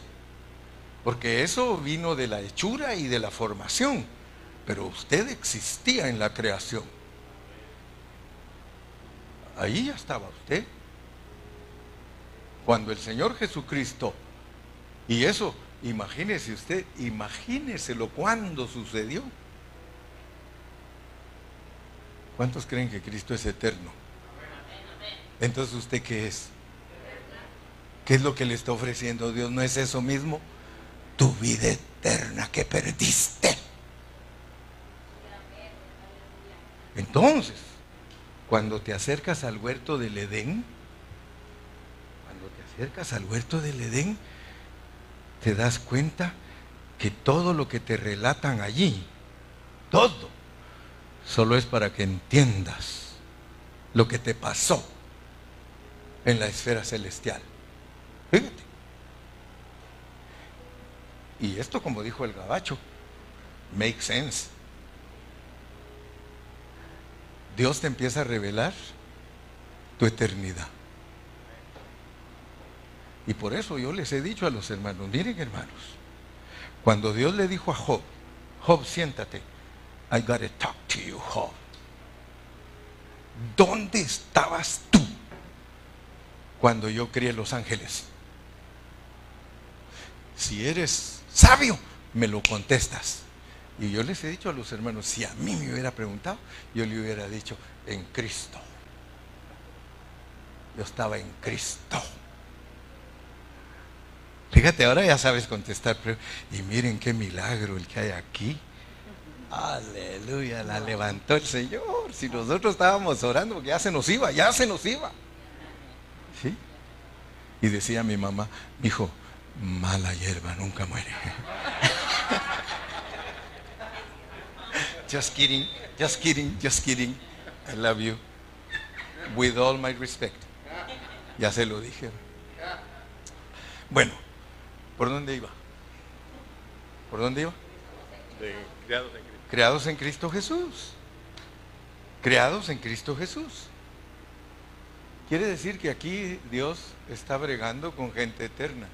porque eso vino de la hechura y de la formación, pero usted existía en la creación. Ahí ya estaba usted. Cuando el Señor Jesucristo, y eso Imagínese usted, imagíneselo cuando sucedió. ¿Cuántos creen que Cristo es eterno? Entonces, ¿usted qué es? ¿Qué es lo que le está ofreciendo Dios? ¿No es eso mismo? Tu vida eterna que perdiste. Entonces, cuando te acercas al huerto del Edén, acercas al huerto del Edén, te das cuenta que todo lo que te relatan allí, todo, solo es para que entiendas lo que te pasó en la esfera celestial. Fíjate. Y esto, como dijo el gabacho, make sense. Dios te empieza a revelar tu eternidad. Y por eso yo les he dicho a los hermanos, miren hermanos, cuando Dios le dijo a Job, Job, siéntate, I gotta talk to you, Job. ¿Dónde estabas tú cuando yo crié los ángeles? Si eres sabio, me lo contestas. Y yo les he dicho a los hermanos, si a mí me hubiera preguntado, yo le hubiera dicho, en Cristo. Yo estaba en Cristo. Fíjate, ahora ya sabes contestar. y miren qué milagro el que hay aquí. Aleluya, la levantó el Señor. Si nosotros estábamos orando, ya se nos iba, ya se nos iba. ¿Sí? Y decía mi mamá, hijo, mala hierba nunca muere. just kidding, just kidding, just kidding. I love you. With all my respect. Ya se lo dije. Bueno, ¿Por dónde iba? ¿Por dónde iba? creados, en Cristo. Jesús. Creados en Cristo Jesús. Quiere decir que aquí Dios está bregando con gente eterna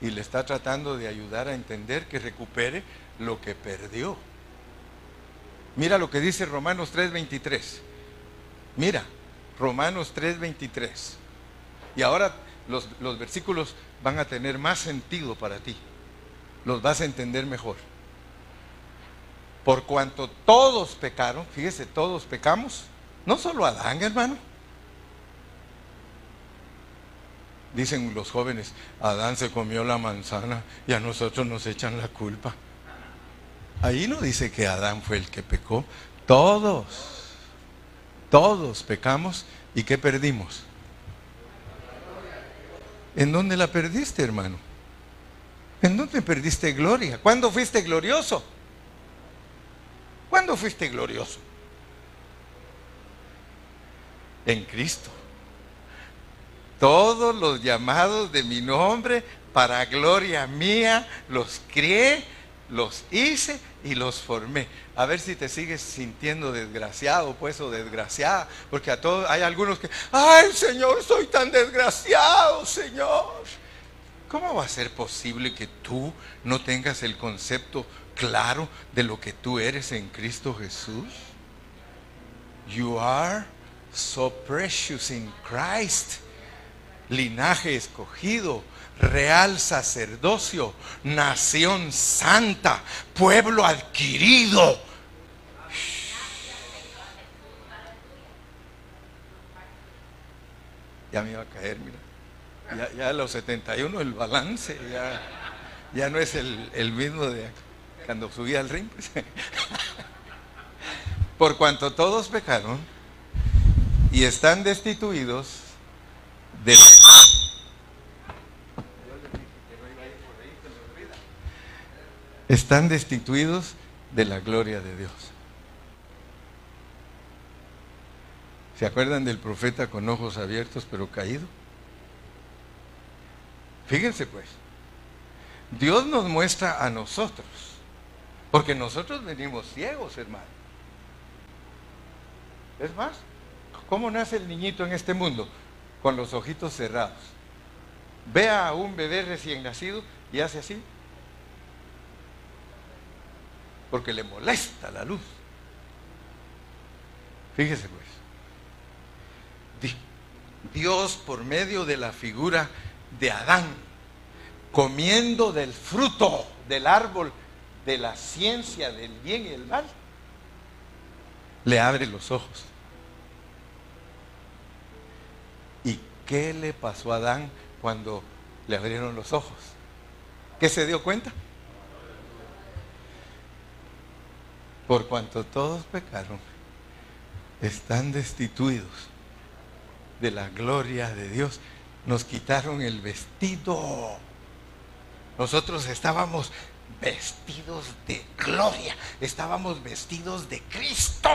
y le está tratando de ayudar a entender que recupere lo que perdió. Mira lo que dice Romanos 3:23. Mira, Romanos 3:23. Y ahora los, los versículos van a tener más sentido para ti. Los vas a entender mejor. Por cuanto todos pecaron, fíjese, todos pecamos, no solo Adán, hermano. Dicen los jóvenes, Adán se comió la manzana y a nosotros nos echan la culpa. Ahí no dice que Adán fue el que pecó. Todos, todos pecamos y ¿qué perdimos? ¿En dónde la perdiste, hermano? ¿En dónde perdiste gloria? ¿Cuándo fuiste glorioso? ¿Cuándo fuiste glorioso? En Cristo. Todos los llamados de mi nombre para gloria mía los crié, los hice y los formé. A ver si te sigues sintiendo desgraciado, pues, o desgraciada, porque a todos hay algunos que, ay, Señor, soy tan desgraciado, Señor. ¿Cómo va a ser posible que tú no tengas el concepto claro de lo que tú eres en Cristo Jesús? You are so precious in Christ. linaje escogido, real sacerdocio, nación santa, pueblo adquirido. Ya me iba a caer, mira. Ya, a los 71 el balance ya, ya no es el, el mismo de cuando subí al ring. Pues. Por cuanto todos pecaron y están destituidos del están destituidos de la gloria de Dios. ¿Se acuerdan del profeta con ojos abiertos pero caído? Fíjense pues, Dios nos muestra a nosotros, porque nosotros venimos ciegos, hermano. Es más, ¿cómo nace el niñito en este mundo? Con los ojitos cerrados. Ve a un bebé recién nacido y hace así, porque le molesta la luz. Fíjese pues, Dios por medio de la figura de Adán, comiendo del fruto del árbol de la ciencia del bien y el mal, le abre los ojos. ¿Y qué le pasó a Adán cuando le abrieron los ojos? ¿Qué se dio cuenta? Por cuanto todos pecaron, están destituidos de la gloria de Dios. Nos quitaron el vestido. Nosotros estábamos vestidos de gloria, estábamos vestidos de Cristo.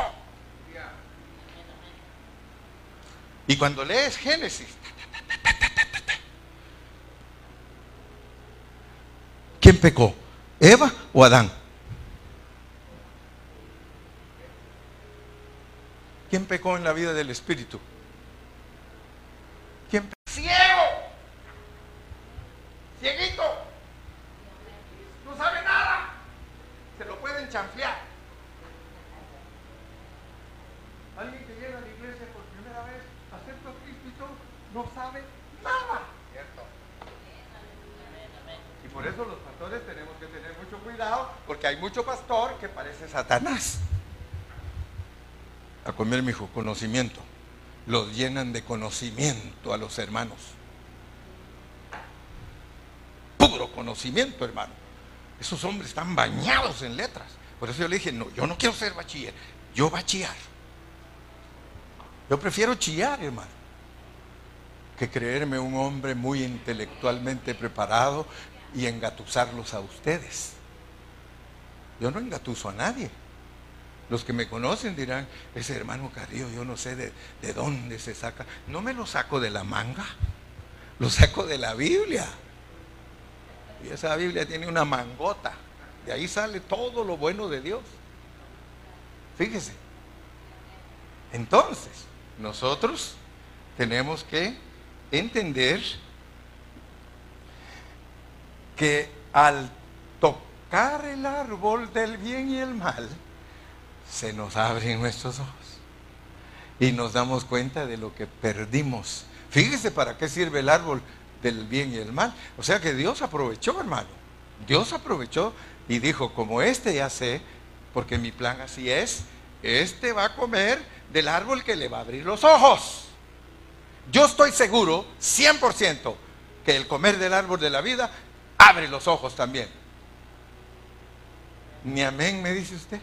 Y cuando lees Génesis, ¿quién pecó? ¿Eva o Adán? ¿Quién pecó en la vida del Espíritu? ¿Quién Ciego. Cieguito. No sabe nada. Se lo pueden chanflear. Alguien que llega a la iglesia por primera vez, acepta a Cristo y todo, no sabe nada. ¿Cierto? Y por eso los pastores tenemos que tener mucho cuidado, porque hay mucho pastor que parece Satanás a comer, mi hijo, conocimiento. Los llenan de conocimiento a los hermanos. Puro conocimiento, hermano. Esos hombres están bañados en letras. Por eso yo le dije, no, yo no quiero ser bachiller, yo bachillar. Yo prefiero chillar, hermano, que creerme un hombre muy intelectualmente preparado y engatusarlos a ustedes. Yo no engatuso a nadie. Los que me conocen dirán, ese hermano Carrillo, yo no sé de, de, dónde se saca. No me lo saco de la manga, lo saco de la Biblia. Y esa Biblia tiene una mangota. De ahí sale todo lo bueno de Dios. Fíjese. Entonces, nosotros tenemos que entender que al tocar el árbol del bien y el mal, se nos abren nuestros ojos y nos damos cuenta de lo que perdimos. Fíjese para qué sirve el árbol del bien y el mal. O sea que Dios aprovechó, hermano. Dios aprovechó y dijo, como este ya sé, porque mi plan así es, este va a comer del árbol que le va a abrir los ojos. Yo estoy seguro, 100%, que el comer del árbol de la vida abre los ojos también. Ni amén, me dice usted.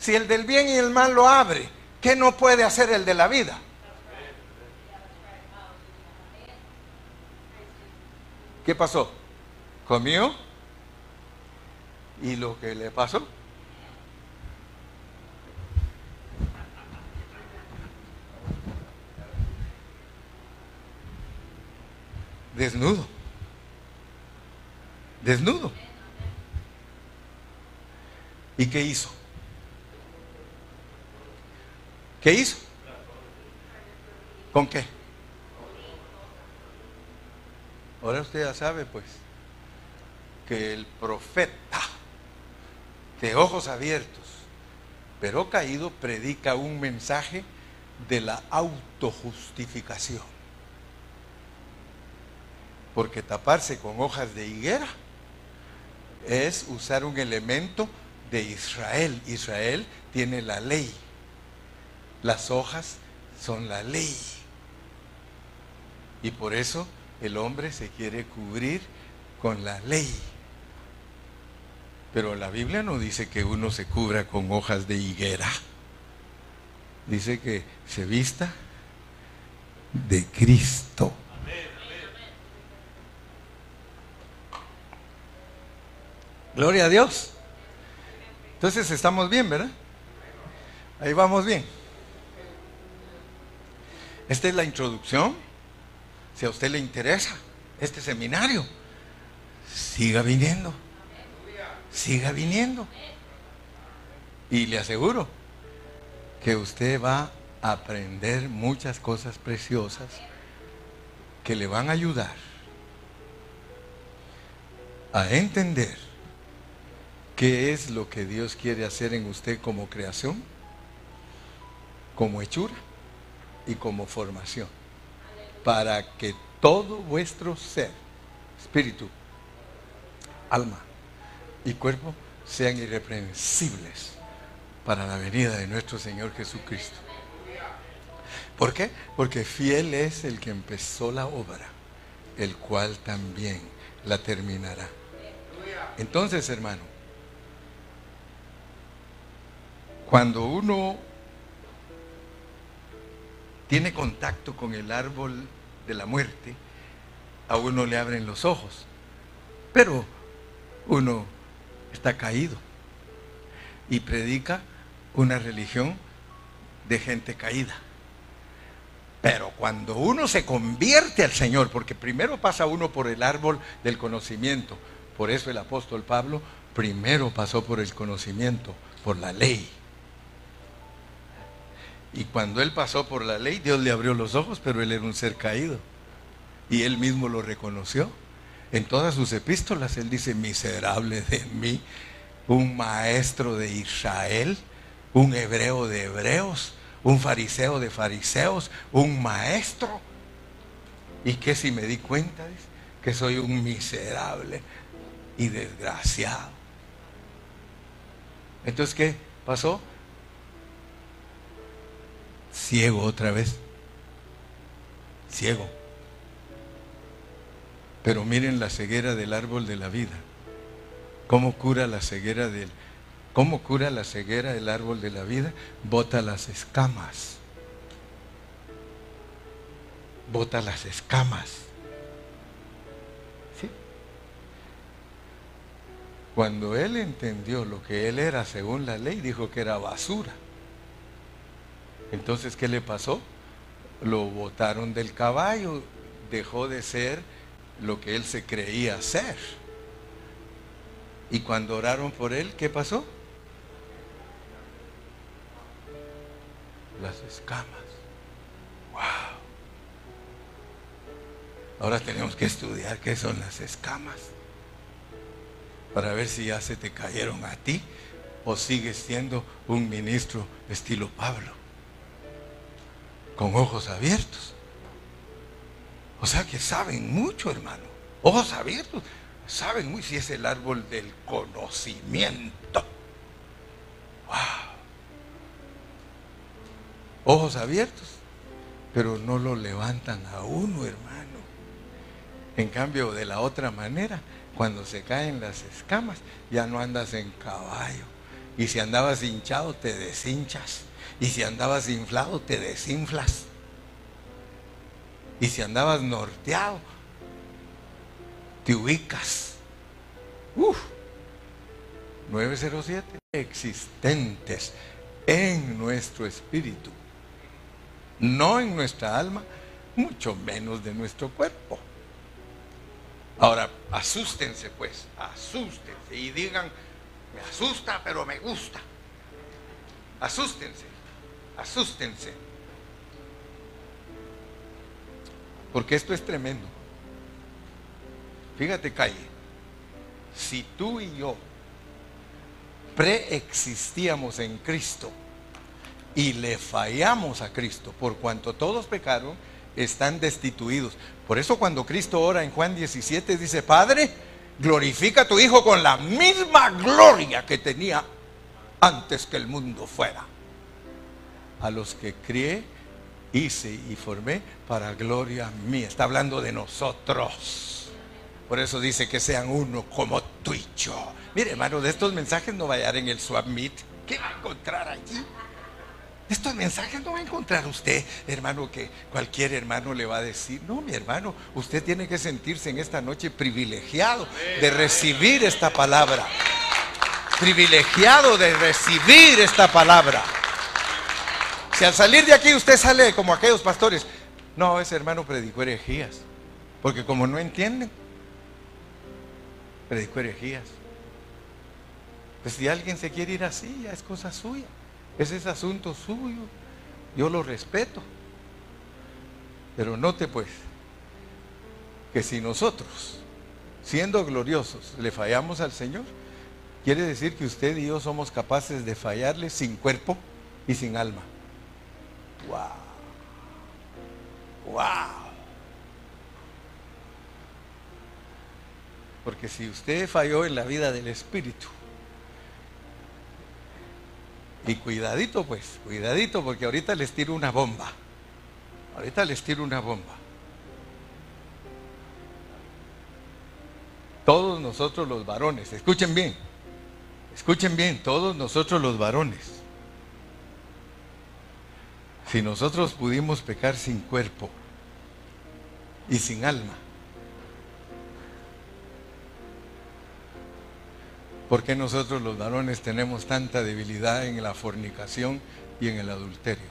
Si el del bien y el mal lo abre, ¿qué no puede hacer el de la vida? ¿Qué pasó? Comió y lo que le pasó. Desnudo. Desnudo. ¿Y qué hizo? ¿Qué hizo? ¿Con qué? Ahora usted ya sabe, pues, que el profeta de ojos abiertos, pero caído, predica un mensaje de la autojustificación. Porque taparse con hojas de higuera es usar un elemento de Israel. Israel tiene la ley. Las hojas son la ley. Y por eso el hombre se quiere cubrir con la ley. Pero la Biblia no dice que uno se cubra con hojas de higuera. Dice que se vista de Cristo. Gloria a Dios. Entonces estamos bien, ¿verdad? Ahí vamos bien. Esta es la introducción. Si a usted le interesa este seminario, siga viniendo. Siga viniendo. Y le aseguro que usted va a aprender muchas cosas preciosas que le van a ayudar a entender qué es lo que Dios quiere hacer en usted como creación, como hechura y como formación, para que todo vuestro ser, espíritu, alma y cuerpo sean irreprensibles para la venida de nuestro Señor Jesucristo. ¿Por qué? Porque fiel es el que empezó la obra, el cual también la terminará. Entonces, hermano, cuando uno tiene contacto con el árbol de la muerte, a uno le abren los ojos, pero uno está caído y predica una religión de gente caída. Pero cuando uno se convierte al Señor, porque primero pasa uno por el árbol del conocimiento, por eso el apóstol Pablo primero pasó por el conocimiento, por la ley. Y cuando él pasó por la ley, Dios le abrió los ojos, pero él era un ser caído. Y él mismo lo reconoció. En todas sus epístolas él dice, miserable de mí, un maestro de Israel, un hebreo de hebreos, un fariseo de fariseos, un maestro. Y que si me di cuenta, que soy un miserable y desgraciado. Entonces, ¿qué pasó? Ciego otra vez. Ciego. Pero miren la ceguera del árbol de la vida. ¿Cómo cura la ceguera del ¿Cómo cura la ceguera árbol de la vida? Bota las escamas. Bota las escamas. ¿Sí? Cuando él entendió lo que él era según la ley, dijo que era basura. Entonces, ¿qué le pasó? Lo botaron del caballo, dejó de ser lo que él se creía ser. Y cuando oraron por él, ¿qué pasó? Las escamas. Wow. Ahora tenemos que estudiar qué son las escamas. Para ver si ya se te cayeron a ti o sigues siendo un ministro estilo Pablo. Con ojos abiertos. O sea que saben mucho, hermano. Ojos abiertos. Saben muy si es el árbol del conocimiento. Wow. Ojos abiertos, pero no lo levantan a uno, hermano. En cambio, de la otra manera, cuando se caen las escamas, ya no andas en caballo. Y si andabas hinchado, te deshinchas. Y si andabas inflado, te desinflas. Y si andabas norteado, te ubicas. Uf. 907 existentes en nuestro espíritu, no en nuestra alma, mucho menos de nuestro cuerpo. Ahora, asústense pues, asústense y digan, me asusta, pero me gusta. Asústense, asústense. Porque esto es tremendo. Fíjate, Calle, si tú y yo preexistíamos en Cristo y le fallamos a Cristo, por cuanto todos pecaron están destituidos. Por eso cuando Cristo ora en Juan 17 dice, Padre, glorifica a tu Hijo con la misma gloria que tenía antes que el mundo fuera. A los que crié, hice y formé para gloria mía. Está hablando de nosotros. Por eso dice que sean uno como tú y yo. Mire, hermano, de estos mensajes no va a en el Swap Meet. ¿Qué va a encontrar allí? Estos mensajes no va a encontrar usted, hermano, que cualquier hermano le va a decir. No, mi hermano, usted tiene que sentirse en esta noche privilegiado de recibir esta palabra. Privilegiado de recibir esta palabra. Si al salir de aquí usted sale como aquellos pastores, no, ese hermano predicó herejías. Porque como no entienden, predicó herejías. Pues si alguien se quiere ir así, ya es cosa suya. Ese es asunto suyo. Yo lo respeto. Pero note pues que si nosotros, siendo gloriosos, le fallamos al Señor, quiere decir que usted y yo somos capaces de fallarle sin cuerpo y sin alma. ¡Wow! ¡Wow! Porque si usted falló en la vida del Espíritu, y cuidadito pues, cuidadito porque ahorita les tiro una bomba. Ahorita les tiro una bomba. Todos nosotros los varones, escuchen bien, escuchen bien, todos nosotros los varones. Si nosotros pudimos pecar sin cuerpo y sin alma, ¿Por qué nosotros los varones tenemos tanta debilidad en la fornicación y en el adulterio?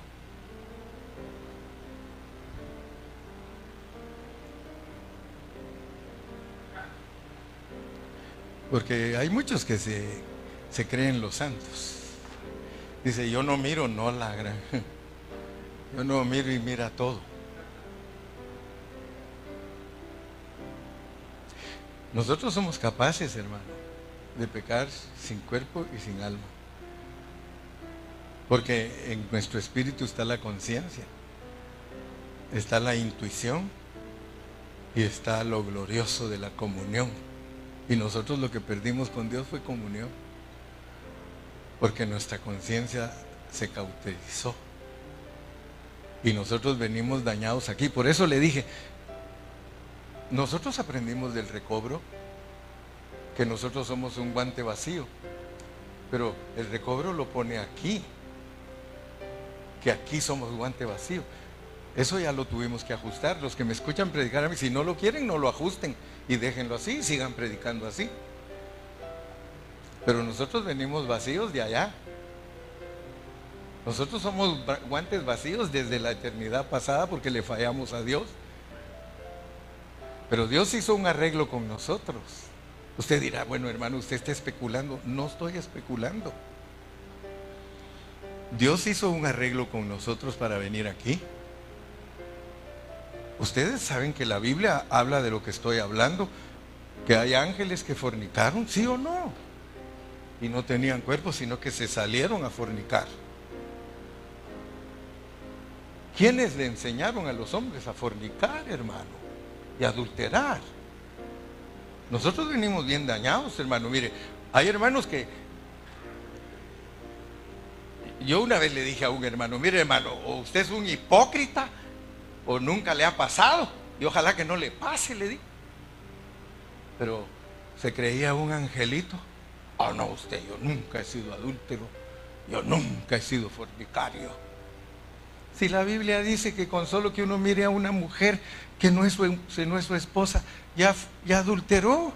Porque hay muchos que se, se creen los santos. Dice, yo no miro, no la gran. Yo no miro y mira todo. Nosotros somos capaces, hermano de pecar sin cuerpo y sin alma. Porque en nuestro espíritu está la conciencia, está la intuición y está lo glorioso de la comunión. Y nosotros lo que perdimos con Dios fue comunión. Porque nuestra conciencia se cauterizó. Y nosotros venimos dañados aquí. Por eso le dije, nosotros aprendimos del recobro que nosotros somos un guante vacío. Pero el recobro lo pone aquí, que aquí somos guante vacío. Eso ya lo tuvimos que ajustar. Los que me escuchan predicar a mí, si no lo quieren, no lo ajusten y déjenlo así, sigan predicando así. Pero nosotros venimos vacíos de allá. Nosotros somos guantes vacíos desde la eternidad pasada porque le fallamos a Dios. Pero Dios hizo un arreglo con nosotros. Usted dirá, bueno hermano, usted está especulando. No estoy especulando. Dios hizo un arreglo con nosotros para venir aquí. Ustedes saben que la Biblia habla de lo que estoy hablando, que hay ángeles que fornicaron, sí o no. Y no tenían cuerpo, sino que se salieron a fornicar. ¿Quiénes le enseñaron a los hombres a fornicar, hermano? Y adulterar. Nosotros venimos bien dañados, hermano. Mire, hay hermanos que... Yo una vez le dije a un hermano, mire hermano, o usted es un hipócrita o nunca le ha pasado. Y ojalá que no le pase, le di. Pero se creía un angelito. Oh no, usted, yo nunca he sido adúltero. Yo nunca he sido fornicario. Si la Biblia dice que con solo que uno mire a una mujer que no es su, no es su esposa, ya, ya adulteró.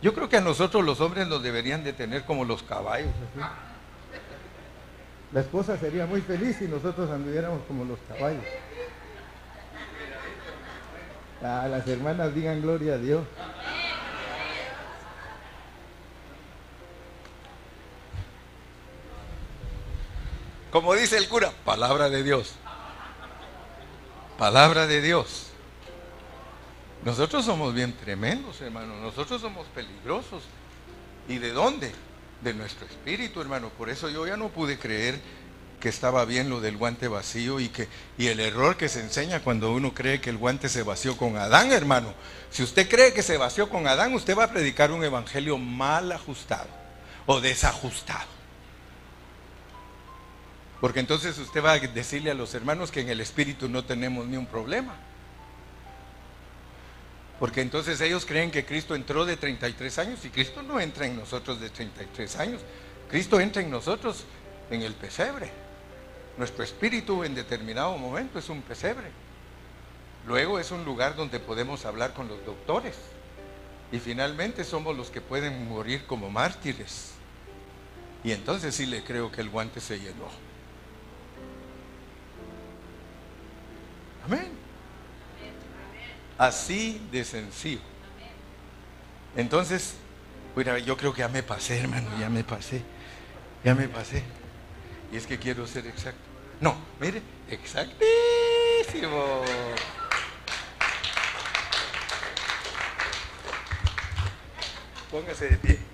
Yo creo que a nosotros los hombres nos deberían de tener como los caballos. La esposa sería muy feliz si nosotros anduviéramos como los caballos. A las hermanas digan gloria a Dios. Como dice el cura, palabra de Dios. Palabra de Dios. Nosotros somos bien tremendos, hermano. Nosotros somos peligrosos. ¿Y de dónde? De nuestro espíritu, hermano. Por eso yo ya no pude creer que estaba bien lo del guante vacío y que y el error que se enseña cuando uno cree que el guante se vació con Adán, hermano. Si usted cree que se vació con Adán, usted va a predicar un evangelio mal ajustado o desajustado. Porque entonces usted va a decirle a los hermanos que en el espíritu no tenemos ni un problema. Porque entonces ellos creen que Cristo entró de 33 años y Cristo no entra en nosotros de 33 años. Cristo entra en nosotros en el pesebre. Nuestro espíritu en determinado momento es un pesebre. Luego es un lugar donde podemos hablar con los doctores. Y finalmente somos los que pueden morir como mártires. Y entonces sí le creo que el guante se llenó. Amén. Así de sencillo. Entonces, mira, yo creo que ya me pasé, hermano, ya me pasé. Ya me pasé. Y es que quiero ser exacto. No, mire, exactísimo. Póngase de pie.